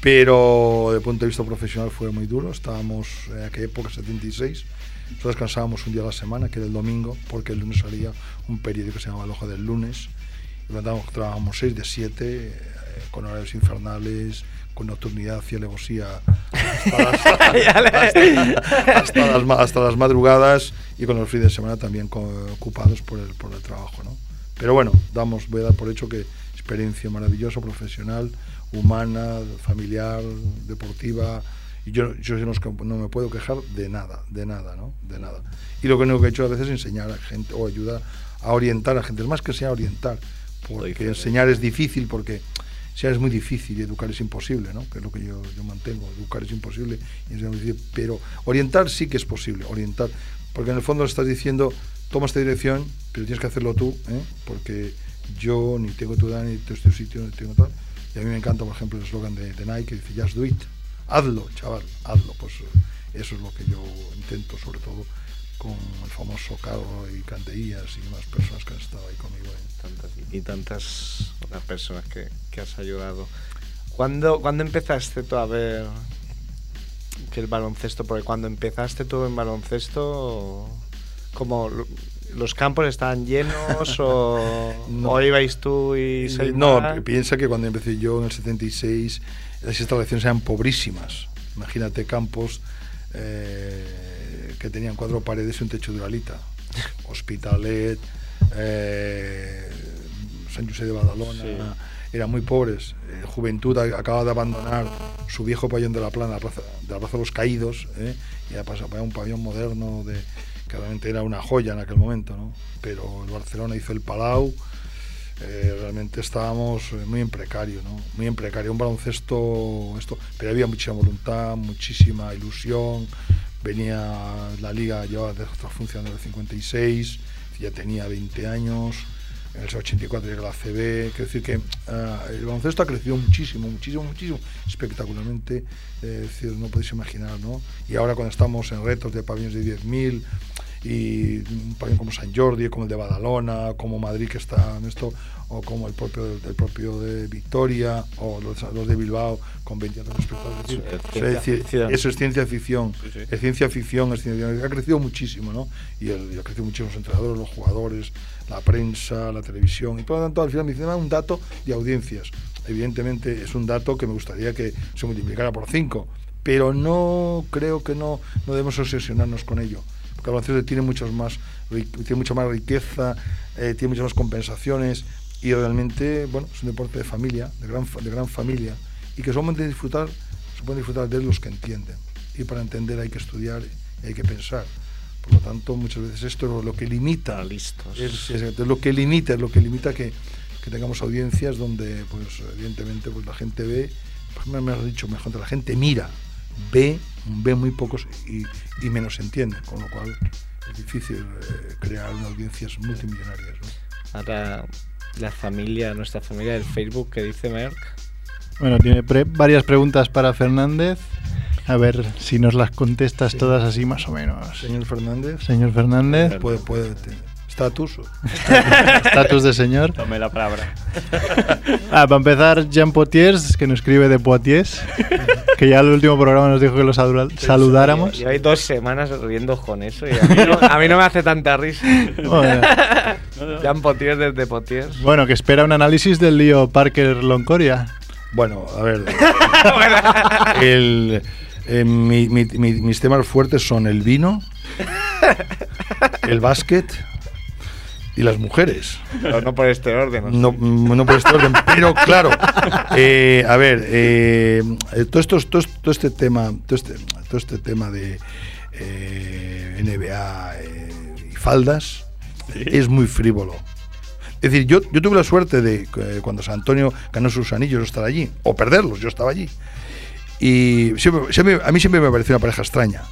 Pero el punto de vista profesional fue muy duro. Estábamos en aquella época, 76. Nosotros descansábamos un día a la semana, que era el domingo, porque el lunes salía un periódico que se llamaba El Ojo del Lunes. Y trabajábamos 6 de 7, eh, con horarios infernales, con nocturnidad y alevosía hasta las, hasta- hasta las hasta las madrugadas y con los fines de semana también ocupados por el, por el trabajo. ¿no? Pero bueno, damos, voy a dar por hecho que experiencia maravillosa, profesional, humana, familiar, deportiva. Y yo, yo no, no me puedo quejar de nada, de nada, ¿no? De nada. Y lo único que he hecho a veces es enseñar a gente o ayudar a orientar a gente. Es más que sea orientar, porque enseñar es difícil, porque enseñar es muy difícil y educar es imposible, ¿no? Que es lo que yo, yo mantengo. Educar es imposible pero orientar sí que es posible, orientar. Porque en el fondo le estás diciendo, toma esta dirección, pero tienes que hacerlo tú, ¿eh? porque yo ni tengo tu edad, ni tengo este sitio, ni tengo tal. Y a mí me encanta, por ejemplo, el eslogan de, de Nike que dice, just do it. Hazlo, chaval, hazlo. Pues eso es lo que yo intento, sobre todo con el famoso Carlos y Canteías y demás personas que han estado ahí conmigo. tantas y tantas otras personas que, que has ayudado. ¿Cuándo, ¿Cuándo empezaste tú a ver que el baloncesto? Porque cuando empezaste tú en baloncesto, como lo- los campos estaban llenos o, No. o ibais tú y No, más? pi- piensa que cuando empecé yo en el 76, las instalaciones eran pobrísimas. Imagínate campos eh, que tenían cuatro paredes y un techo de uralita. Hospitalet, eh, San José de Badalona, eran muy pobres. Eh, Juventud acaba de abandonar su viejo pabellón de la plana, la plaza, de la Plaza de los Caídos, ¿eh? y ha pasado a un pabellón moderno de, que realmente era una joya en aquel momento. ¿no? Pero el Barcelona hizo el Palau, eh, realmente estábamos eh, muy en precario, ¿no? Muy en precario, un baloncesto, esto, pero había mucha voluntad, muchísima ilusión. Venía la liga, llevaba de otra función del 56, ya tenía 20 años. En el 84 llega la CB, quiero decir que ah, el baloncesto ha crecido muchísimo, muchísimo, muchísimo, espectacularmente, eh, es decir, no podéis imaginar, ¿no? Y ahora cuando estamos en retos de pabellones de 10.000, y un pabellón como San Jordi, como el de Badalona, como Madrid que está en esto, o como el propio, el propio de Victoria, o los, los de Bilbao con 20 años espectadores. Es decir, es ciencia ficción. eso es ciencia ficción, es ciencia ficción, es ciencia ficción. ha crecido muchísimo, ¿no? Y, el, y ha crecido muchísimo los entrenadores, los jugadores, la prensa, la televisión, y por lo tanto al final me dicen, "Ah, un dato de audiencias. Evidentemente es un dato que me gustaría que se multiplicara por 5, pero no creo que no, no debemos obsesionarnos con ello porque baloncesto tiene muchos más tiene mucha más riqueza eh, tiene muchas más compensaciones y realmente bueno es un deporte de familia de gran de gran familia y que solamente disfrutar se pueden disfrutar de los que entienden. Y para entender hay que estudiar y hay que pensar. Por lo tanto muchas veces esto es lo que limita listos. es, es- es lo que limita es lo que limita que, que tengamos audiencias donde pues evidentemente pues la gente ve pues, me me has dicho mejor la gente mira ve ve muy pocos y, y menos entiende con lo cual es difícil eh, crear una audiencias multimillonarias ¿no? Ahora la familia, nuestra familia del Facebook que dice Merck. Bueno, tiene pre- varias preguntas para Fernández. A ver si nos las contestas todas así más o menos. señor Fernández Señor Fernández, puede puede estatus estatus de señor. Tome la palabra. Ah, para empezar, Jean Potiers, que nos escribe de Poitiers, que ya el último programa nos dijo que lo saludáramos. Llevo dos semanas riendo con eso y a mí no, a mí no me hace tanta risa. Bueno, Jan Potiers desde Potiers. bueno, que espera un análisis del lío Parker Loncoria. Bueno, a ver. el, eh, mi- mi- mi- mis temas fuertes son el vino, el básquet y las mujeres. Pero no por este orden. ¿no? No, mm, no por este orden, pero claro. eh, a ver, eh, eh, todo, esto, todo, todo este tema, todo este, todo este tema de eh, NBA y faldas es muy frívolo. Es decir, yo, yo tuve la suerte de cuando San Antonio ganó sus anillos estar allí, o perderlos, yo estaba allí. Y siempre- siempre- a mí siempre me pareció una pareja extraña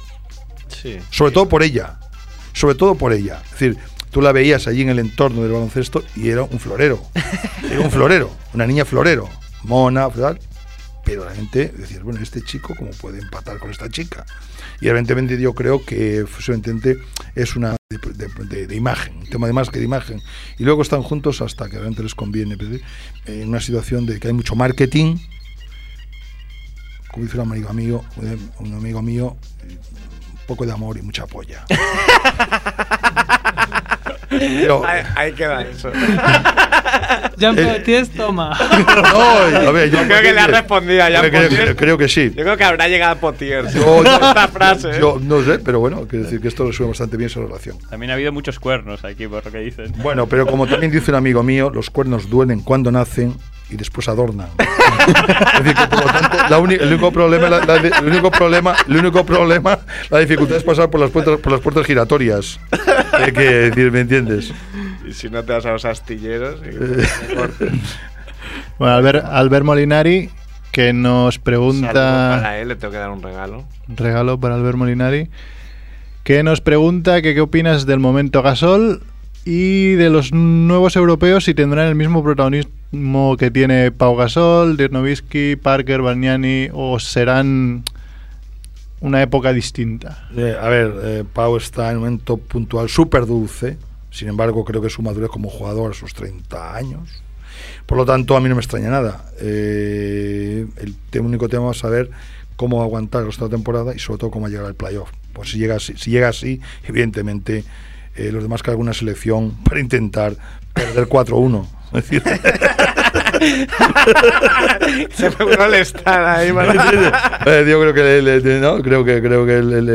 Sí. sobre todo por ella. sobre todo por ella. Es decir, tú la veías allí en el entorno del baloncesto y era un florero. Era un florero, una niña florero, mona, tal. Pero la gente decía, bueno, este chico, ¿cómo puede empatar con esta chica? Y evidentemente yo creo que Fusión es una de, de- de imagen, un tema de más que de imagen. Y luego están juntos hasta que realmente les conviene. eh, En una situación de que hay mucho marketing, como dice un amigo mío, un amigo mío, un poco de amor y mucha polla. Pero- Ahí, ahí queda eso. Jean Eh, Baptiste, toma. No, a ver, yo Yo creo que le ha respondido a Jean creo, creo- Potier. creo que sí. Yo creo que habrá llegado a Potier. Yo- yo- esta frase. ¿eh? Yo no sé, pero bueno, quiero decir que esto resuelve bastante bien esa relación. También ha habido muchos cuernos aquí, por lo que dicen. Bueno, pero como también dice un amigo mío, los cuernos duelen cuando nacen y después adornan. es decir, que por lo tanto, la el único problema, la- la- el único problema, el único problema, la dificultad es pasar por las puertas, por las puertas giratorias. Hay que decir, ¿me entiendes? Y si no te vas a los astilleros. Eh. Bueno, Albert, Albert Molinari, que nos pregunta. para él, le tengo que dar un regalo. Un regalo para Albert Molinari. Que nos pregunta que qué opinas del momento Gasol y de los nuevos europeos si tendrán el mismo protagonismo que tiene Pau Gasol, Dirk Nowitzki, Parker, Bargnani o serán una época distinta. Eh, a ver, eh, Pau está en un momento puntual súper dulce. Sin embargo, creo que su madurez como jugador a sus 30 años. Por lo tanto, a mí no me extraña nada. Eh, el único tema es saber cómo aguantar la temporada y sobre todo cómo llegar al playoff. Pues si llega así, si llega así evidentemente, eh, los demás que alguna selección para intentar perder 4-1. Es decir, Se me molestar ahí, ¿verdad? Eh, yo creo que el, el- no, creo que creo que el, el,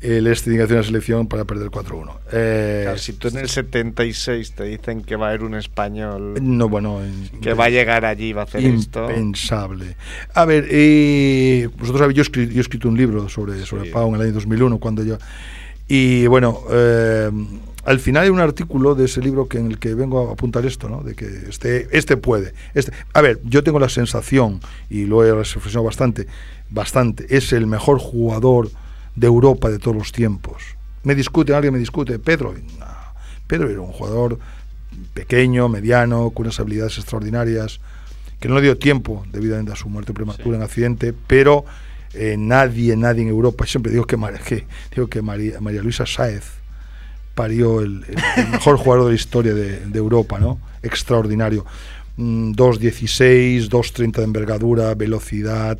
el- este tiene que hacer una selección para perder 4-1. Eh, Claro, si tú en el 76 te dicen que va a haber un español no, bueno, en- que va a llegar allí y va a hacer esto. impensable. A ver, eh, vosotros sabéis, yo he, escri- yo he escrito un libro sobre, sobre Sí. Pau en el año 2001, cuando yo... Y bueno, eh, al final hay un artículo de ese libro que en el que vengo a apuntar esto, ¿no? De que este, este puede. Este, a ver, yo tengo la sensación, y lo he reflexionado bastante, bastante, es el mejor jugador de Europa de todos los tiempos. Me discute, alguien me discute, Pedro. No, Pedro era un jugador pequeño, mediano, con unas habilidades extraordinarias, que no le dio tiempo debido a su muerte prematura en accidente, pero eh, nadie, nadie en Europa, siempre digo que, que, digo que María, María Luisa Sáez parió el, mejor jugador de la historia de, de Europa, ¿no? Extraordinario. Mm, 2.16, 2.30 de envergadura, velocidad,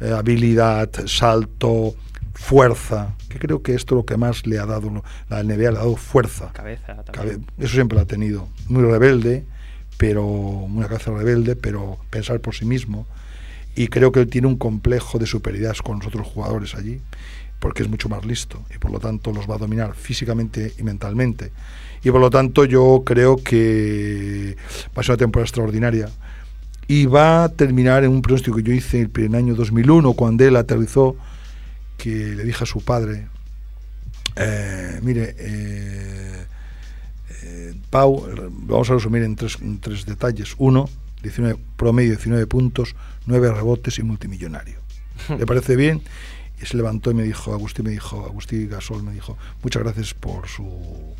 eh, habilidad, salto, fuerza, que creo que esto es lo que más le ha dado, la NBA le ha dado fuerza. Cabeza Cabe- también. Eso siempre lo ha tenido. Muy rebelde, pero una cabeza rebelde, pero pensar por sí mismo. Y creo que él tiene un complejo de superioridad con los otros jugadores allí, porque es mucho más listo y por lo tanto los va a dominar físicamente y mentalmente. Y por lo tanto yo creo que va a ser una temporada extraordinaria. Y va a terminar en un pronóstico que yo hice el primer año 2001, cuando él aterrizó, que le dije a su padre, eh, mire, eh, eh, Pau, vamos a resumir en tres, en tres detalles. Uno, 19, promedio 19 puntos, 9 rebotes y multimillonario. ¿Le parece bien? Y se levantó y me dijo, Agustín me dijo, Agustín Gasol me dijo, muchas gracias por su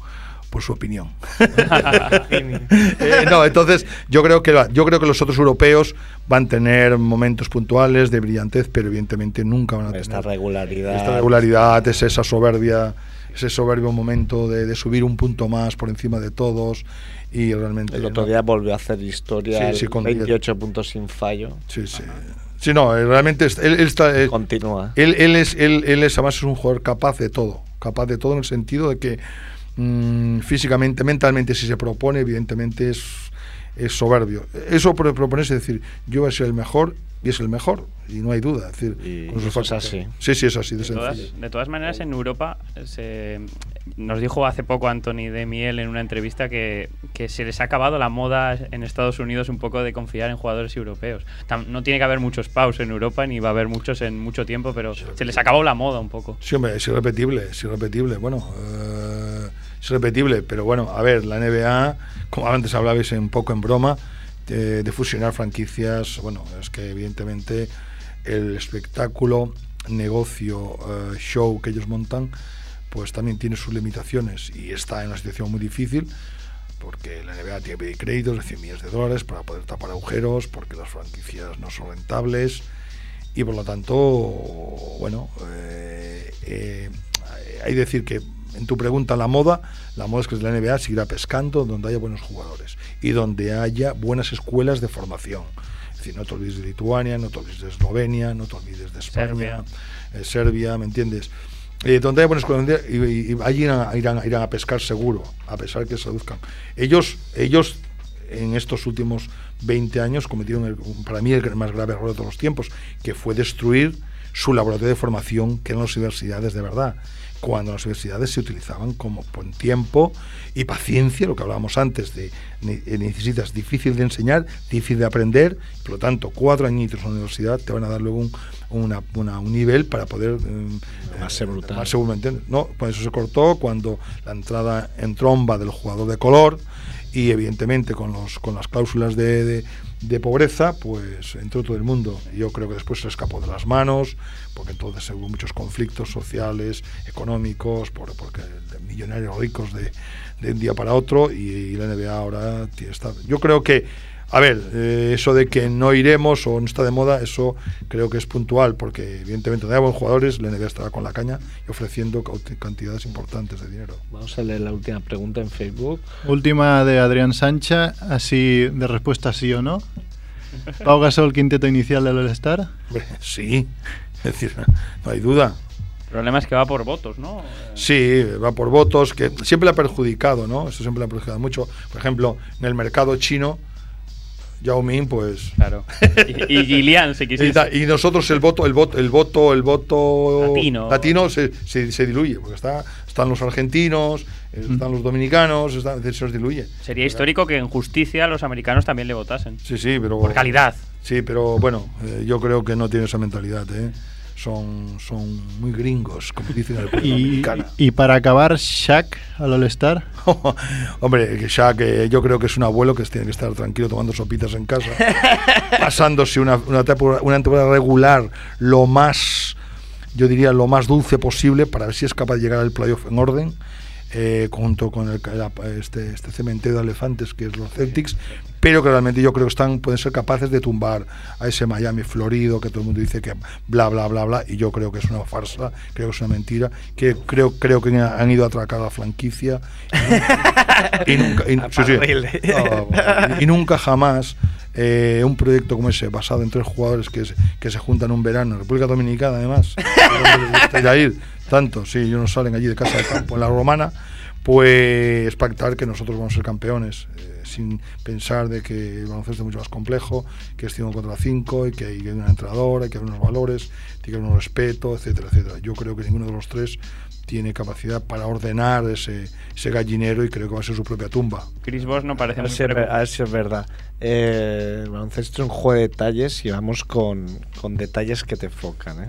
por su opinión. Eh, no, entonces yo creo que yo creo que los otros europeos van a tener momentos puntuales de brillantez, pero evidentemente nunca van a tener Esta regularidad. esta regularidad, es esa soberbia, ese soberbio momento de, de subir un punto más por encima de todos y realmente... El otro no. día volvió a hacer historia, Sí, sí, con 28 puntos sin fallo. Sí, sí. Sí, no, eh, realmente es- él, él está... eh, Continúa. él, él es, él, él es además es un jugador capaz de todo, capaz de todo en el sentido de que mm, físicamente, mentalmente, si se propone, evidentemente es, es soberbio. Eso por proponerse decir, yo voy a ser el mejor y es el mejor, y no hay duda. Es decir, Y con sus eso es así. Sí, sí, es así, de, todas, de todas maneras, en Europa se- nos dijo hace poco Anthony de Miel en una entrevista que, que se les ha acabado la moda en Estados Unidos un poco de confiar en jugadores europeos. No tiene que haber muchos paus en Europa ni va a haber muchos en mucho tiempo, pero se les acabó la moda un poco. Sí, hombre, es irrepetible, es irrepetible. Bueno, eh, es irrepetible, pero bueno, a ver, la NBA, como antes hablabais un poco en broma, de, de fusionar franquicias, bueno, es que evidentemente el espectáculo, negocio, eh, show que ellos montan, pues también tiene sus limitaciones y está en una situación muy difícil porque la NBA tiene que pedir créditos, decir millones de dólares para poder tapar agujeros, porque las franquicias no son rentables y por lo tanto, bueno, eh, eh, hay que decir que en tu pregunta la moda, la moda es que la NBA seguirá pescando donde haya buenos jugadores y donde haya buenas escuelas de formación. Es decir, no te olvides de Lituania, no te olvides de Eslovenia, no te olvides de España, Serbia. eh, Serbia ¿me entiendes? Eh, donde haya buenas escuelas y, y- allí irán, irán, irán a pescar seguro, a pesar que se reduzcan. Ellos, ellos en estos últimos 20 años cometieron, para mí, el más grave error de todos los tiempos, que fue destruir su laboratorio de formación, que eran las universidades de verdad. Cuando las universidades se utilizaban como con tiempo y paciencia, lo que hablábamos antes, de eh, necesitas difícil de enseñar, difícil de aprender, por lo tanto, cuatro añitos en la universidad te van a dar luego un, una- una- un nivel para poder... eh, eh, brutal. base ¿me entiendes? No, pues eso se cortó cuando la entrada en tromba del jugador de color y evidentemente con los con las cláusulas de, de- de pobreza, pues entró todo el mundo. Yo creo que después se escapó de las manos, porque entonces hubo muchos conflictos sociales, económicos, por, porque millonarios ricos de, de un día para otro, y, la NBA ahora esta. Yo creo que, a ver, eh, eso de que no iremos o no está de moda, eso creo que es puntual, porque evidentemente donde hay buenos jugadores, la NBA estará con la caña y ofreciendo cantidades importantes de dinero. Vamos a leer la última pregunta en Facebook. Última de Adrián Sancha, así de respuesta sí o no. Pau Gasol, quinteto inicial del All-Star. Sí, es decir, no hay duda. El problema es que va por votos, ¿no? Sí, va por votos, que siempre le ha perjudicado, ¿no? Eso siempre le ha perjudicado mucho. Por ejemplo, en el mercado chino, Yao Ming, pues. Claro. Y, y Gillian, si Y, quisiese. y nosotros el voto, el voto, el voto, el voto Latino. se, se, se diluye, porque está, están los argentinos, están los dominicanos, está- se os diluye. Sería histórico que en justicia los americanos también le votasen. Sí, sí, pero. Por calidad. Sí, pero bueno, eh, yo creo que no tiene esa mentalidad, ¿eh? Son, son muy gringos, como dicen en el Y, para acabar, Shaq al All-Star. Hombre, ya que yo creo que es un abuelo que tiene que estar tranquilo tomando sopitas en casa, pasándose una, una, temporada, una temporada regular lo más, yo diría, lo más dulce posible para ver si es capaz de llegar al playoff en orden. eh, junto con el, este, este cementerio de elefantes que es los Celtics, pero que realmente yo creo que están pueden ser capaces de tumbar a ese Miami florido que todo el mundo dice que bla bla bla bla y yo creo que es una farsa, creo que es una mentira, que creo creo que han ido a atracar a la franquicia y nunca, y, sí, sí. Aparrile. No, y nunca jamás eh, un proyecto como ese, basado en tres jugadores que se, que se juntan un verano en República Dominicana, además, gusta ir tanto, sí, ellos no salen allí de casa de campo en la romana, pues pactar que nosotros vamos a ser campeones, eh, sin pensar de que el baloncesto es mucho más complejo, que es 5 contra 5 y que hay un entrenador, hay que haber unos valores, tiene que haber un respeto, etcétera, etcétera. Yo creo que ninguno de los tres tiene capacidad para ordenar ese, ese gallinero y creo que va a ser su propia tumba. Chris Bosh no parece A ver muy si es, ver- a ver si es verdad. Eh, el baloncesto es un juego de detalles y vamos con, con detalles que te enfocan. ¿eh?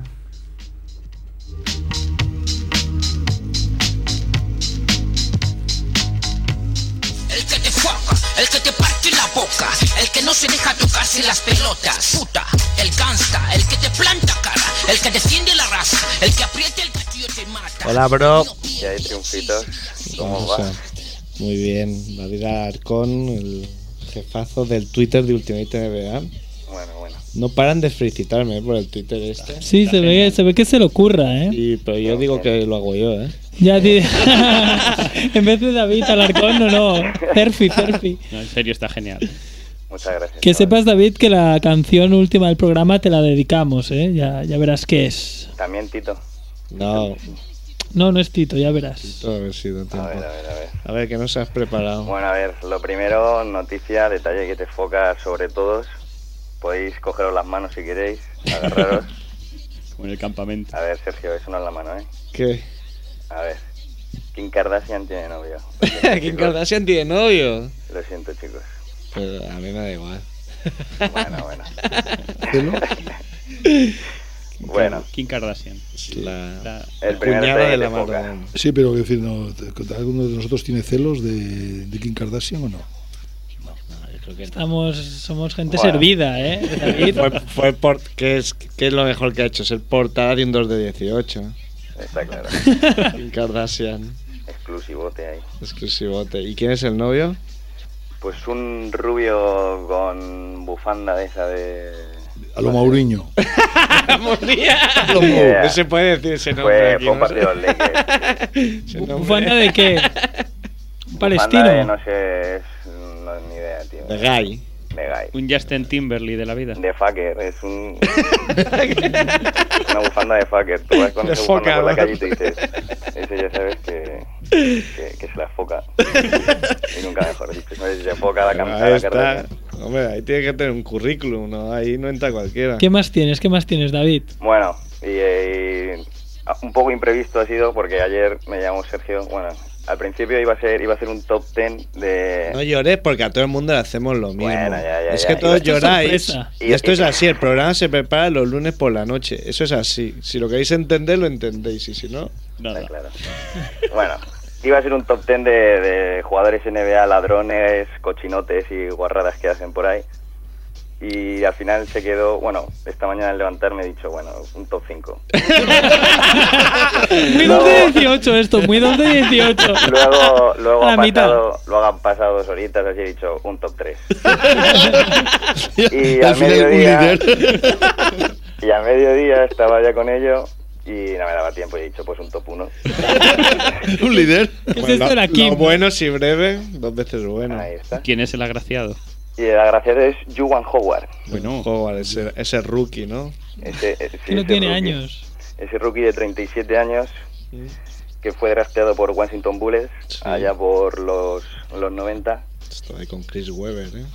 Boca, el que no se deja tocarse las pelotas. Puta, el gangsta, el que te planta cara, el que defiende la raza, el que aprieta el gatillo te mata. Hola, bro. Y hay triunfitos. ¿Cómo va? muy bien. David Arcón, el jefazo del Twitter de Ultimate NBA. Bueno, bueno. No paran de felicitarme por el Twitter este. Sí, se ve, se ve que se le ocurra, ¿eh? Sí, pero yo digo que lo hago yo, ¿eh? Ya en vez de David Alarcón, no, no. Cerfi, Cerfi. No, en serio, está genial. Muchas gracias. Que sepas, David, que la canción última del programa te la dedicamos, ¿eh? Ya, ya verás qué es. También Tito. No, No, no es Tito, ya verás. todo haber sido A tiempo. ver, a ver, a ver. A ver, que no se has preparado. Bueno, a ver, lo primero, noticia, detalle que te foca sobre todos. Podéis cogeros las manos si queréis, agarraros. Como en el campamento. A ver, Sergio, eso no es la mano, ¿eh? ¿Qué? A ver. Kim Kardashian tiene novio. ¿Kim Kardashian tiene novio? Lo siento, chicos. Pero a mí me da igual. Bueno, bueno. ¿Celo? Bueno, Kim Kardashian. La, La- el primer cuñada de la. Maradona. Sí, pero quiero decir, no, ¿alguno de nosotros tiene celos de, de Kim Kardashian o no? No, creo que no. Estamos, somos gente Bueno. servida, ¿eh? David. Fue, fue por, ¿qué, es, ¿Qué es lo mejor que ha hecho? Ser portada de un 2 de 18. está claro. Kim Kardashian. Exclusivote ahí. Exclusivote. ¿Y quién es el novio? Pues un rubio con bufanda de esa de... A lo Mauriño. No Yeah. se puede decir ese nombre Fue, aquí, fue no. ¿Bufanda de qué? ¿Un palestino? Bufanda de, no sé, es, no, ni idea, tío. De Guy. De Guy. Un Justin Timberley de la vida. De fucker, es un... una bufanda de fucker. Tú vas con esa bufanda foca, por la ¿no? calle y te dices, ese ya sabes que, que, que se la foca. y nunca mejor dicho. ¿sabes? Se foca la camisa, Ahí la carrera. Hombre, ahí tiene que tener un currículum, ¿no? Ahí no entra cualquiera. ¿Qué más tienes? ¿Qué más tienes, David? Bueno, y, eh, un poco imprevisto ha sido porque ayer me llamó Sergio, bueno, al principio iba a ser iba a ser un top 10 de... No llores porque a todo el mundo le hacemos lo mismo. Bueno, ya, ya, es ya. que todos lloráis. Y esto es así, el programa se prepara los lunes por la noche. Eso es así. Si lo queréis entender, lo entendéis. Y si no, Está claro. Bueno, iba a ser un top 10 de, de jugadores NBA, ladrones, cochinotes y guarradas que hacen por ahí. Y al final se quedó, bueno, esta mañana al levantarme he dicho, bueno, un top 5. Muy 2 de 18 esto, muy 2 de 18. Luego, luego, A ha la mitad. pasado, luego han pasado dos horitas, así he dicho, un top 3. y Al mediodía, y al mediodía estaba ya con ello y no me daba tiempo y he dicho, pues un top 1. un líder. ¿Qué es Bueno, esto de lo, aquí? lo bueno si breve, dos veces bueno. Ahí está. ¿Quién es el agraciado? Y el agraciado es Juwan Howard. Bueno, Joder, ese, ese rookie, ¿no? Ese, ese- Que no ese tiene rookie. años. Ese rookie de 37 años que fue drafteado por Washington Bullets Sí. allá por los, los 90 Estoy ahí con Chris Webber, ¿eh?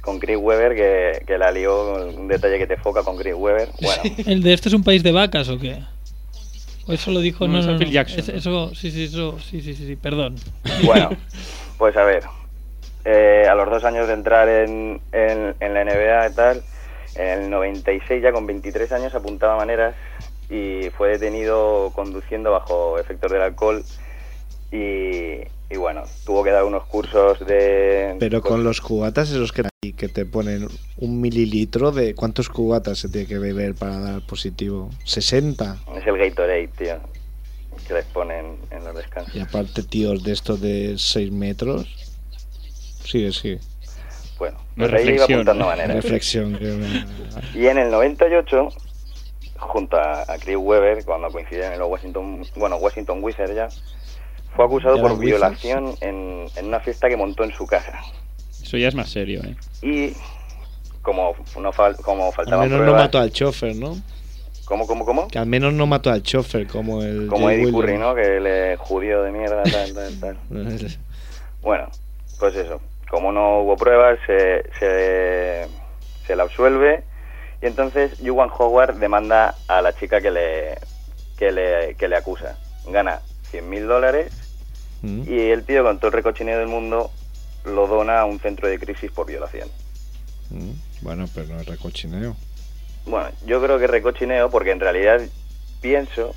con Chris Webber que, que la lió un detalle que te foca con Chris Webber. Bueno, ¿El de este es un país de vacas o qué? ¿O eso lo dijo? No, No, no, no. Phil Jackson, Es- ¿no? Eso, sí, sí, eso, sí, sí, sí, sí, perdón. bueno, pues a ver, eh, a los dos años de entrar en, en, en la NBA y tal, en el 96 ya con 23 años apuntaba maneras y fue detenido conduciendo bajo efectos del alcohol y, y bueno, tuvo que dar unos cursos de... Pero con los cubatas esos que, que te ponen un mililitro de cuántos cubatas se tiene que beber para dar positivo. 60. Es el Gatorade, tío, que les ponen en los descansos. Y aparte, tíos de estos de 6 metros. Sigue, sigue. Bueno, pues ahí iba reflexión, apuntando maneras. Reflexión. que- Y en el 98, junto a, a Chris Webber, cuando coincidieron en los Washington, bueno, Washington Wizards ya, fue acusado ¿Ya por Wizards? violación en, en una fiesta que montó en su casa. eso ya es más serio, ¿eh? Y como, no fal- como Al faltaban menos no mató al chofer, ¿no? ¿Cómo, cómo, cómo? Que al menos no mató al chofer como el. Como Jay Eddie Curry. ¿no? Que le judío de mierda, tal, tal, tal. Bueno, pues eso. Como no hubo pruebas, se, se, se la absuelve. Y entonces Juwan Howard demanda a la chica que le, que le, que le acusa. Gana 100 mil dólares Mm. y el tío, con todo el recochineo del mundo, lo dona a un centro de crisis por violación. Mm. Bueno, pero no es recochineo. Bueno, yo creo que recochineo porque en realidad pienso,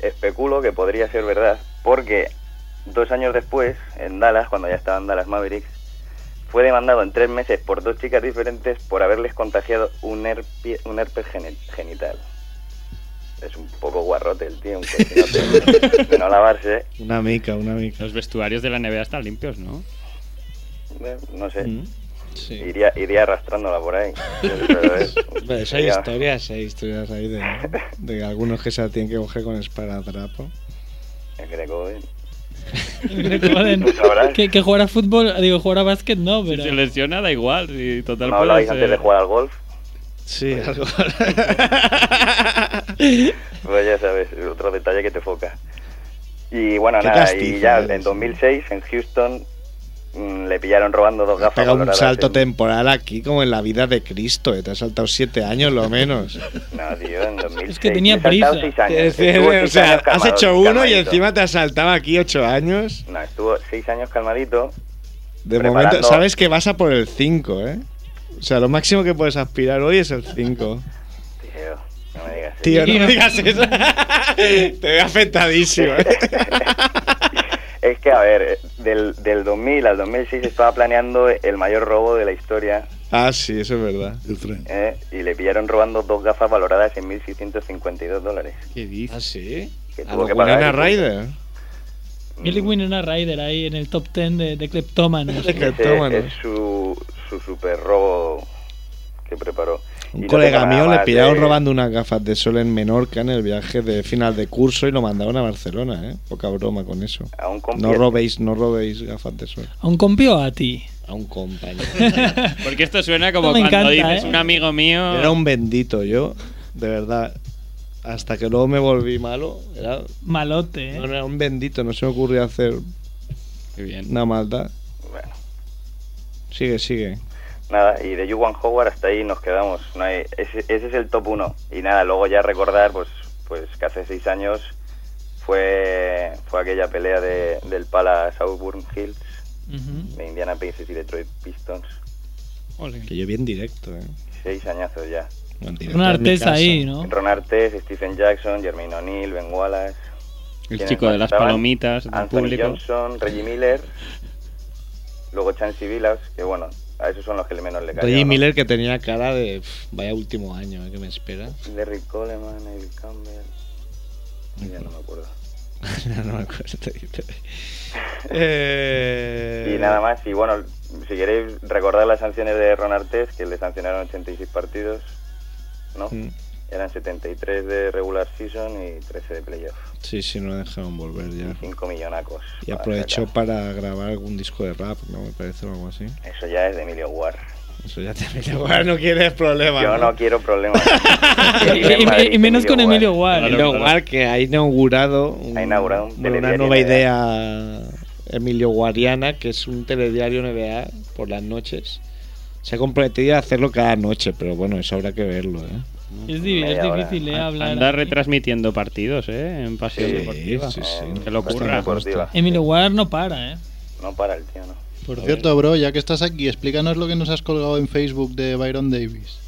especulo que podría ser verdad, porque dos años después, en Dallas, cuando ya estaban Dallas Mavericks, fue demandado en tres meses por dos chicas diferentes por haberles contagiado un, herpi- un herpes genital. Es un poco guarrote el tío, un cochinote de no lavarse, Una mica, una mica. Los vestuarios de la NBA están limpios, ¿no? eh, no sé, Mm. Sí. iría, iría arrastrándola por ahí. Pero eso hay historias, hay historias ahí de, de algunos que se la tienen que coger con esparadrapo. el Greco, eh. Recuerden que, que jugar a fútbol, digo, jugar a básquet no, Si pero... se lesiona, da igual. Si total ¿No ser- antes de jugar al golf? Sí, algo. Pues ya sabes, otro detalle que te foca. Y bueno, Qué nada, y ya en 2006 en Houston le pillaron robando dos gafas. Pega un salto en- temporal aquí como en la vida de Cristo. eh, Te has saltado siete años lo menos. No, tío, en 2006. Es que tenía Me prisa. seis años. Decir, o sea, años has hecho uno y encima te has saltado aquí ocho años. No, estuvo seis años calmadito. De Preparando- momento, sabes que vas a por el 5, ¿eh? O sea, lo máximo que puedes aspirar hoy es el 5. Tío, no me digas eso. Tío, no digas eso. Te veo afectadísimo, ¿eh? Es que, a ver, eh, del, del 2000 al 2006 estaba planeando el mayor robo de la historia Ah, sí, eso es verdad. El tren. ¿eh? y le pillaron robando dos gafas valoradas en 1.652 dólares. ¿Qué dices? ¿Ah, sí? que A tuvo lo que pagar. Winona Ryder. Millie Winona Ryder ahí en el top 10 de, de cleptómanos. es su, su super robo que preparó. Y Un colega mío le pillaron de- robando unas gafas de sol en Menorca en el viaje de final de curso y lo mandaron a Barcelona, ¿eh? Poca broma con eso. A un compi- No robéis, no robéis gafas de sol. ¿A un compi o a ti? A un compañero. Porque esto suena como cuando encanta, dices ¿eh? un amigo mío. Era un bendito yo, de verdad. Hasta que luego me volví malo. Era, Malote, ¿eh? no, era un bendito, no se me ocurrió hacer Qué bien. una maldad. Bueno, Sigue, sigue. Nada, y de Juan Howard hasta ahí nos quedamos. No hay, ese, ese es el top 1. Y nada, luego ya recordar pues pues que hace seis años fue, fue aquella pelea de, del Palace Auburn Hills Ujú. de Indiana Pacers y Detroit Pistons. Que yo vi en directo, ¿eh? Seis añazos ya. Artés casa. ahí, ¿no? Ron Artes, Stephen Jackson, Jermaine O'Neill, Ben Wallace. El ¿Quiénes chico de las estaban? palomitas del Anthony público. Johnson, Reggie Miller, luego Chansey Billups, que bueno, a esos son los que menos le cayó. Reggie ¿no? Miller que tenía cara de pff, vaya último año, ¿eh? que me espera. Derrick Coleman, Neville Campbell. Ya no me acuerdo. no me acuerdo. Eh, Y nada más, y bueno, si queréis recordar las sanciones de Ron Artes, que le sancionaron 86 partidos, ¿no? Mm. Eran 73 de regular season y 13 de playoff. Sí, sí, no dejaron volver ya. 5 millonacos. Y aprovechó para grabar algún disco de rap, ¿no? Me parece o algo así. Eso ya es de Emilio Ward. Eso ya te Bueno, no quieres problemas. Yo no quiero problemas. Y, y- y menos con Emilio Ward. Emilio Ward, que ha inaugurado, un- Ha inaugurado un una nueva NBA. idea Emilio Guariana, que es un telediario NBA por las noches. Se ha comprometido a hacerlo cada noche, pero bueno, eso habrá que verlo, ¿eh? Es, di- es difícil, ¿eh? Hablar. Anda aquí. retransmitiendo partidos, ¿eh? En Pasión Sí, Deportiva. sí, sí. Que lo Pasión ocurra. Deportiva. Emilio Ward no para, ¿eh? No para el tío, ¿no? Por cierto, bro, ya que estás aquí, explícanos lo que nos has colgado en Facebook de Byron Davis.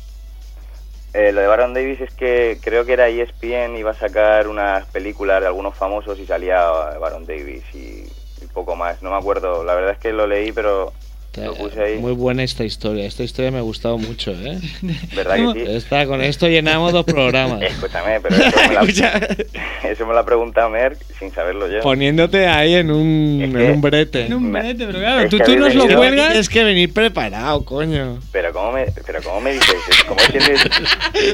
Eh, lo de Baron Davis es que creo que era ESPN iba a sacar unas películas de algunos famosos y salía Baron Davis y, y poco más. No me acuerdo. La verdad es que lo leí, pero lo puse ahí. Muy buena esta historia. Esta historia me ha gustado mucho, ¿eh? ¿Verdad que sí? Esta, con esto llenamos dos programas. Escúchame, pero eso me, la, eso me lo ha preguntado Merck sin saberlo yo. poniéndote ahí en un, Es en que- un brete. En un brete, pero claro, es tú, que tú nos lo cuelgas. Tienes que venir preparado, coño. Pero ¿cómo me, pero cómo me dices? ¿Cómo tienes,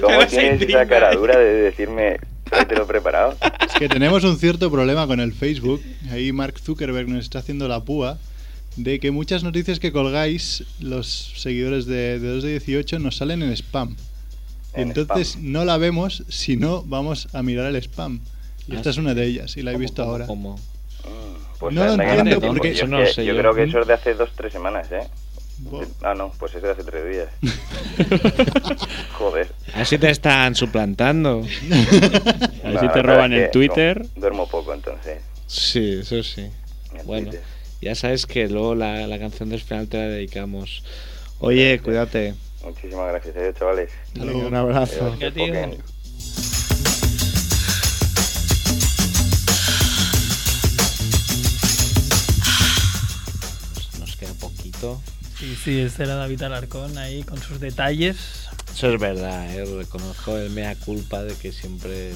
cómo tienes esa cara dura de decirme te lo preparado? Es que tenemos un cierto problema con el Facebook. Ahí Mark Zuckerberg nos está haciendo la púa de que muchas noticias que colgáis los seguidores de, de 2 de 18 nos salen en spam. Y En entonces spam. no la vemos si no vamos a mirar el spam. Y Ah, esta es una de ellas y la he ¿Cómo, visto cómo, ahora. cómo? Pues No lo entiendo porque- Yo no es lo que- sé yo yo. creo que eso es de hace dos, tres semanas, ¿eh? Bo- Ah, no, pues es de hace tres días. Joder. Así te están suplantando. A ver si No, te roban que Twitter. no, duermo poco, entonces. Sí, eso sí. en Bueno, Twitter. Ya sabes que luego la, la canción del final te la dedicamos. Oye, cuídate. Muchísimas gracias, adiós, chavales. Un abrazo. Adiós, que tío. poquen. Nos queda poquito. Sí, sí, este era David Alarcón ahí con sus detalles. Eso es verdad, ¿eh? reconozco el mea culpa de que siempre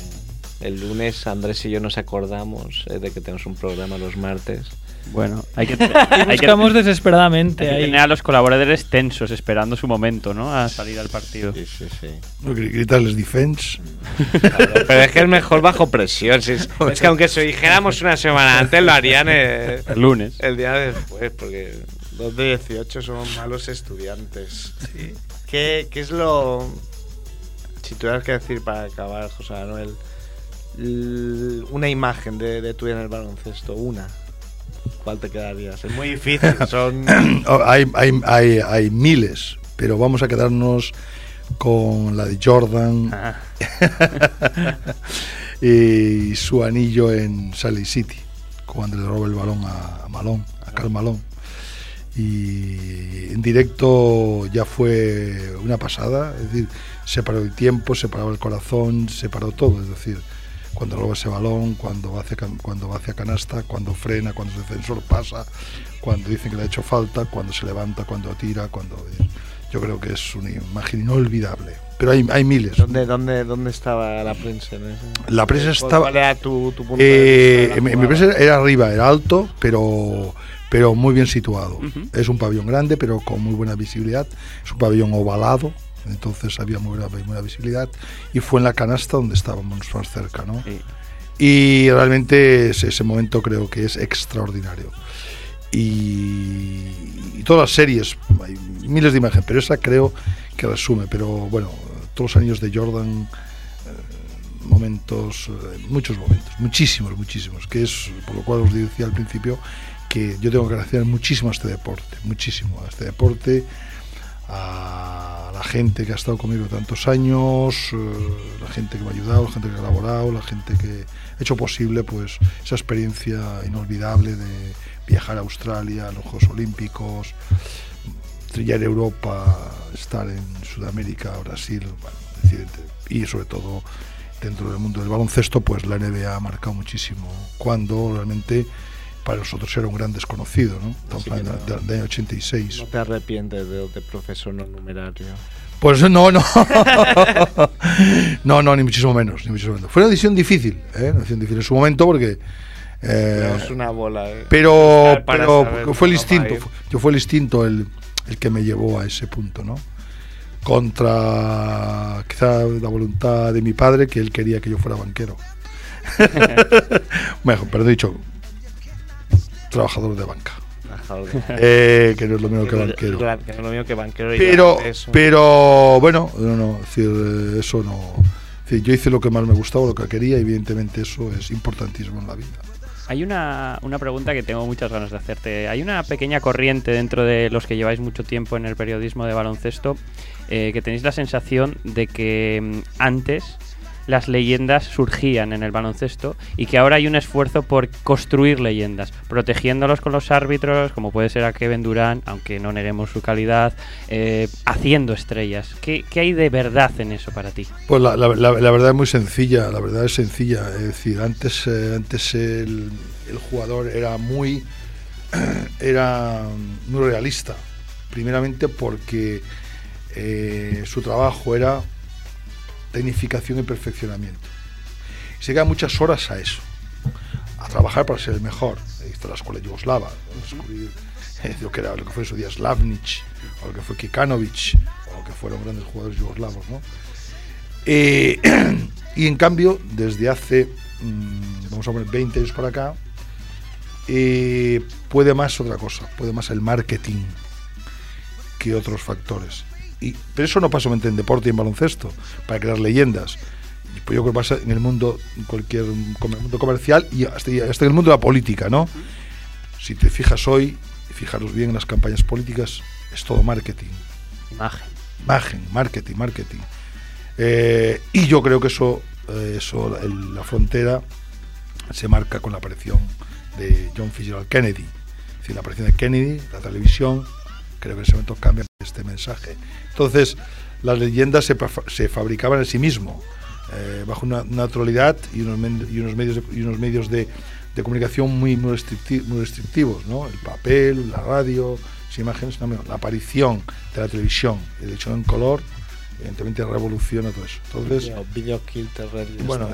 el lunes Andrés y yo nos acordamos eh, de que tenemos un programa los martes. Bueno, hay que, hay que, buscamos hay desesperadamente que ahí. tener a los colaboradores tensos esperando su momento, ¿no? A salir al partido. Sí, sí, sí. No, gri- Gritarles defense. Pero es que es mejor bajo presión. si es, es que aunque se dijéramos una semana antes, lo harían eh, El lunes. el día después, porque los de 18 somos malos estudiantes. ¿Qué, qué es lo. Si tuvieras que decir para acabar, José Manuel, una imagen de, de tú en el baloncesto, una. ¿Cuál te quedarías? Es muy difícil, son. Oh, hay, hay, hay, hay miles, pero vamos a quedarnos con la de Jordan Ah, y su anillo en Salt Lake City, cuando le roba el balón a, Malone, a Carl Malone. Y en directo ya fue una pasada, es decir, se paró el tiempo, se paró el corazón, se paró todo, es decir, cuando roba ese balón, cuando va hacia, cuando va hacia canasta, cuando frena, cuando el defensor pasa, cuando dicen que le ha hecho falta, cuando se levanta, cuando tira, cuando yo creo que es una imagen inolvidable. Pero hay, hay miles. ¿Dónde, dónde, ¿Dónde estaba la prensa? en ese- La prensa ¿Cuál- estaba- ¿Cuál era tu, tu punto Eh, de la mi, prensa era arriba, era alto, pero, pero muy bien situado. Ujú. Es un pabellón grande, pero con muy buena visibilidad. Es un pabellón ovalado, entonces había muy buena, muy buena visibilidad. Y fue en la canasta donde estábamos más cerca, ¿no? Sí. Y realmente ese, ese momento creo que es extraordinario. Y, y todas las series, hay miles de imágenes, pero esa creo que resume. Pero bueno, todos los años de Jordan, eh, momentos, eh, muchos momentos, muchísimos, muchísimos, que es por lo cual os decía al principio que yo tengo que agradecer muchísimo a este deporte, muchísimo a este deporte, a la gente que ha estado conmigo tantos años, eh, la gente que me ha ayudado, la gente que ha colaborado, la gente que ha hecho posible pues esa experiencia inolvidable de viajar a Australia, a los Juegos Olímpicos, trillar Europa, estar en Sudamérica, Brasil, y sobre todo dentro del mundo del baloncesto, pues la NBA ha marcado muchísimo, cuando realmente para nosotros era un gran desconocido, ¿no? Estamos hablando no- del del año 86. No te arrepientes de, de profesor no numerario. Pues no, no. no, no, ni muchísimo menos, ni muchísimo menos. Fue una decisión difícil, ¿eh? Una decisión difícil en su momento porque... eh, Pero es una bola, ¿eh? pero, pero saber fue el instinto, fue- yo fue el instinto el, el que me llevó a ese punto, ¿no? Contra quizá la voluntad de mi padre, que él quería que yo fuera banquero. Mejor, pero he dicho trabajador de banca, eh, que no es lo mismo que banquero. Claro, que no es lo mismo que banquero. y Pero, pero bueno, no, no, es decir, eh, eso no. es decir, yo hice lo que más me gustaba, lo que quería, y evidentemente eso es importantísimo en la vida. Hay una, una pregunta que tengo muchas ganas de hacerte. Hay una pequeña corriente dentro de los que lleváis mucho tiempo en el periodismo de baloncesto eh, que tenéis la sensación de que mm, antes las leyendas surgían en el baloncesto y que ahora hay un esfuerzo por construir leyendas, protegiéndolos con los árbitros, como puede ser a Kevin Durant, aunque no neguemos su calidad, eh, haciendo estrellas. ¿Qué, qué hay de verdad en eso para ti? Pues la, la- verdad es muy sencilla, la verdad es sencilla. Es decir, antes, eh, antes el, el jugador era muy, era muy realista. Primeramente porque eh, su trabajo era tecnificación y perfeccionamiento. Se quedan muchas horas a eso, a trabajar para ser el mejor. Ahí está la escuela yugoslava, descubrir eh, lo que era lo que fue su día Slavnic, o lo que fue Kikanovic, o lo que fueron grandes jugadores yugoslavos, ¿no? Eh, y en cambio, desde hace, mm, vamos a poner 20 años para acá, eh, puede más otra cosa, puede más el marketing que otros factores. Y, pero eso no pasa solamente en deporte y en baloncesto, para crear leyendas. Pues yo creo que pasa en el mundo, en cualquier com- mundo comercial y hasta, hasta en el mundo de la política, ¿no? Si te fijas hoy, fijaros bien en las campañas políticas, es todo marketing Imagen. imagen, marketing, marketing. Eh, y yo creo que eso, eh, eso el- la frontera se marca con la aparición de John Fitzgerald Kennedy. Es decir, la aparición de Kennedy, la televisión, creo que en ese momento cambia este mensaje. Entonces, las leyendas se, se fabricaban en sí mismo, eh, bajo una naturalidad y unos, men- y unos medios de, y unos medios de, de comunicación muy, muy, restricti- muy restrictivos, ¿no? El papel, la radio, las imágenes, no, la aparición de la televisión, la televisión en color, evidentemente revoluciona todo eso. Entonces, Video, video kill bueno,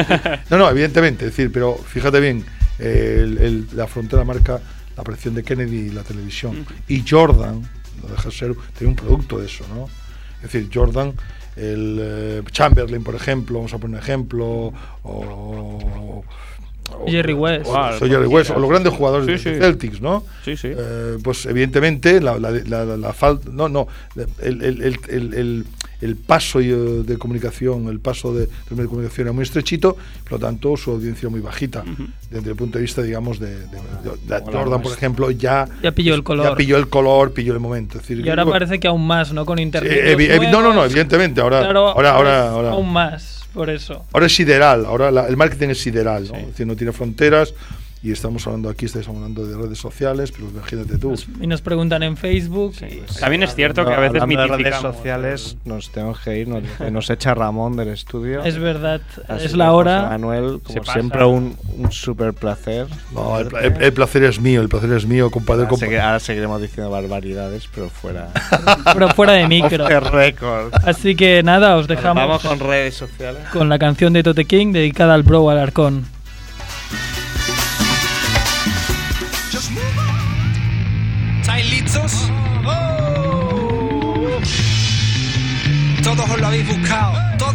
no, no, evidentemente, es decir, pero fíjate bien, eh, el- el- la frontera marca la aparición de Kennedy y la televisión. Y Jordan, no deja de ser, tiene un producto de eso, ¿no? Es decir, Jordan, el eh, Chamberlain, por ejemplo, vamos a poner un ejemplo, o. o- Jerry West. o- o Jerry West, o los grandes jugadores Sí, de sí. Celtics, ¿no? Sí, sí. Eh, pues evidentemente la, la, la, la- la falta no no el, el, el, el, el- el paso eh, de comunicación el paso de, de medio de comunicación era muy estrechito por lo tanto su audiencia muy bajita desde el punto de vista digamos de, de- de- de Jordan por ejemplo ya Ya pilló el color. ya pilló el color pilló el momento es decir, Y ahora digo- parece que aún más, ¿no? Con internet. evi- no no no evidentemente ahora Claro, ahora ahora, ahora Aún más, por eso. Ahora es sideral, ahora la- el marketing es sideral, ¿no? Es decir, no tiene fronteras y estamos hablando aquí, estáis hablando de redes sociales, pero imagínate tú. Y nos preguntan en Facebook. y- También es cierto que a veces de redes mitificamos. sociales, nos tenemos que ir, nos, nos echa Ramón del estudio. Es verdad, Así es la José hora. Manuel, Se como pasa. siempre, un, un súper placer. No, el, el- el placer es mío, el placer es mío, compadre. Ahora, segui- ahora seguiremos diciendo barbaridades, pero fuera. Pero fuera de micro. Así que nada, os dejamos Vamos con redes sociales. con la canción de Tote King dedicada al bro Alarcón.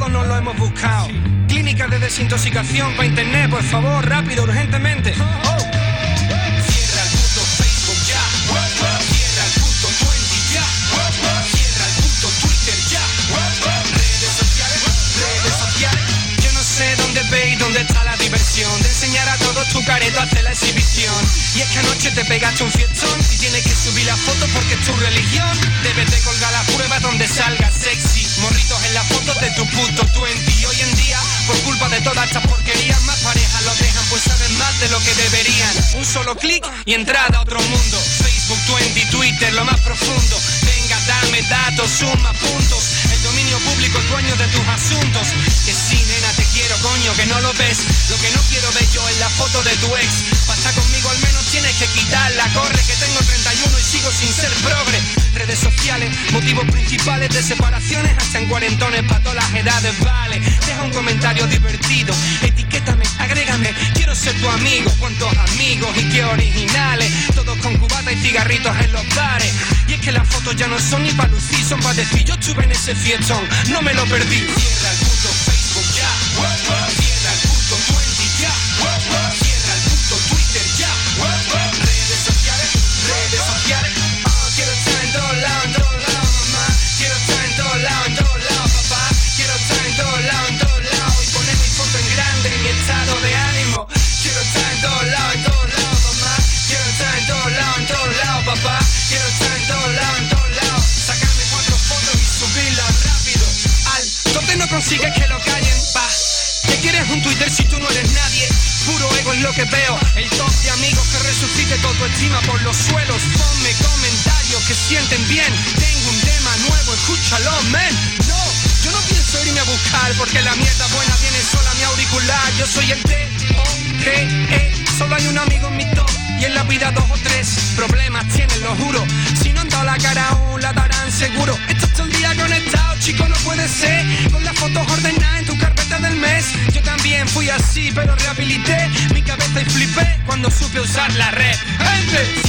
Nos lo hemos buscado. Clínicas de desintoxicación para internet, por favor, rápido, urgentemente. Cierra el puto Facebook ya. Cierra el puto 20 ya. Cierra el puto Twitter ya. Redes sociales, redes sociales. Yo no sé dónde veis, dónde está la diversión de enseñar a todos tu careto hasta la exhibición. Y es que anoche te pegaste un fiestón y tienes que subir la foto porque es tu religión. Debes de colgar la prueba donde salga sexy. Morritos en las fotos de tu puto 20. Y hoy en día, por culpa de todas estas porquerías, más parejas lo dejan pues saben más de lo que deberían. Un solo clic y entrada a otro mundo. Facebook 20, Twitter, lo más profundo. Venga, dame datos, suma puntos. El dominio público es dueño de tus asuntos. Que sí, nena, te quiero, coño, que no lo ves. Lo que no quiero ver yo es la foto de tu ex. Estar conmigo tienes que quitarla. Corre, que tengo 31 y sigo sin ser progre. Redes sociales, motivos principales de separaciones hasta en cuarentones para todas las edades, vale. Deja un comentario divertido, etiquétame, agrégame, quiero ser tu amigo. Cuántos amigos y qué originales, todos con cubata y cigarritos en los bares. Y es que las fotos ya no son ni para lucir, son para decir yo estuve en ese fiestón, no me lo perdí. Cierra el puto Facebook ya, autoestima por los suelos. Ponme comentarios que sienten bien. Tengo un tema nuevo, escúchalo, men. No, yo no pienso irme a buscar porque la mierda buena viene sola a mi auricular. Yo soy el T O G E. Solo hay un amigo en mi top y en la vida dos o tres problemas tienen, lo juro. Si no han dado la cara aún, la darán seguro. Estás todo el día conectado, chico, no puede ser. Con las fotos ordenadas en tu Yo también fui así, pero rehabilité mi cabeza y flipé cuando supe usar la red. Gente,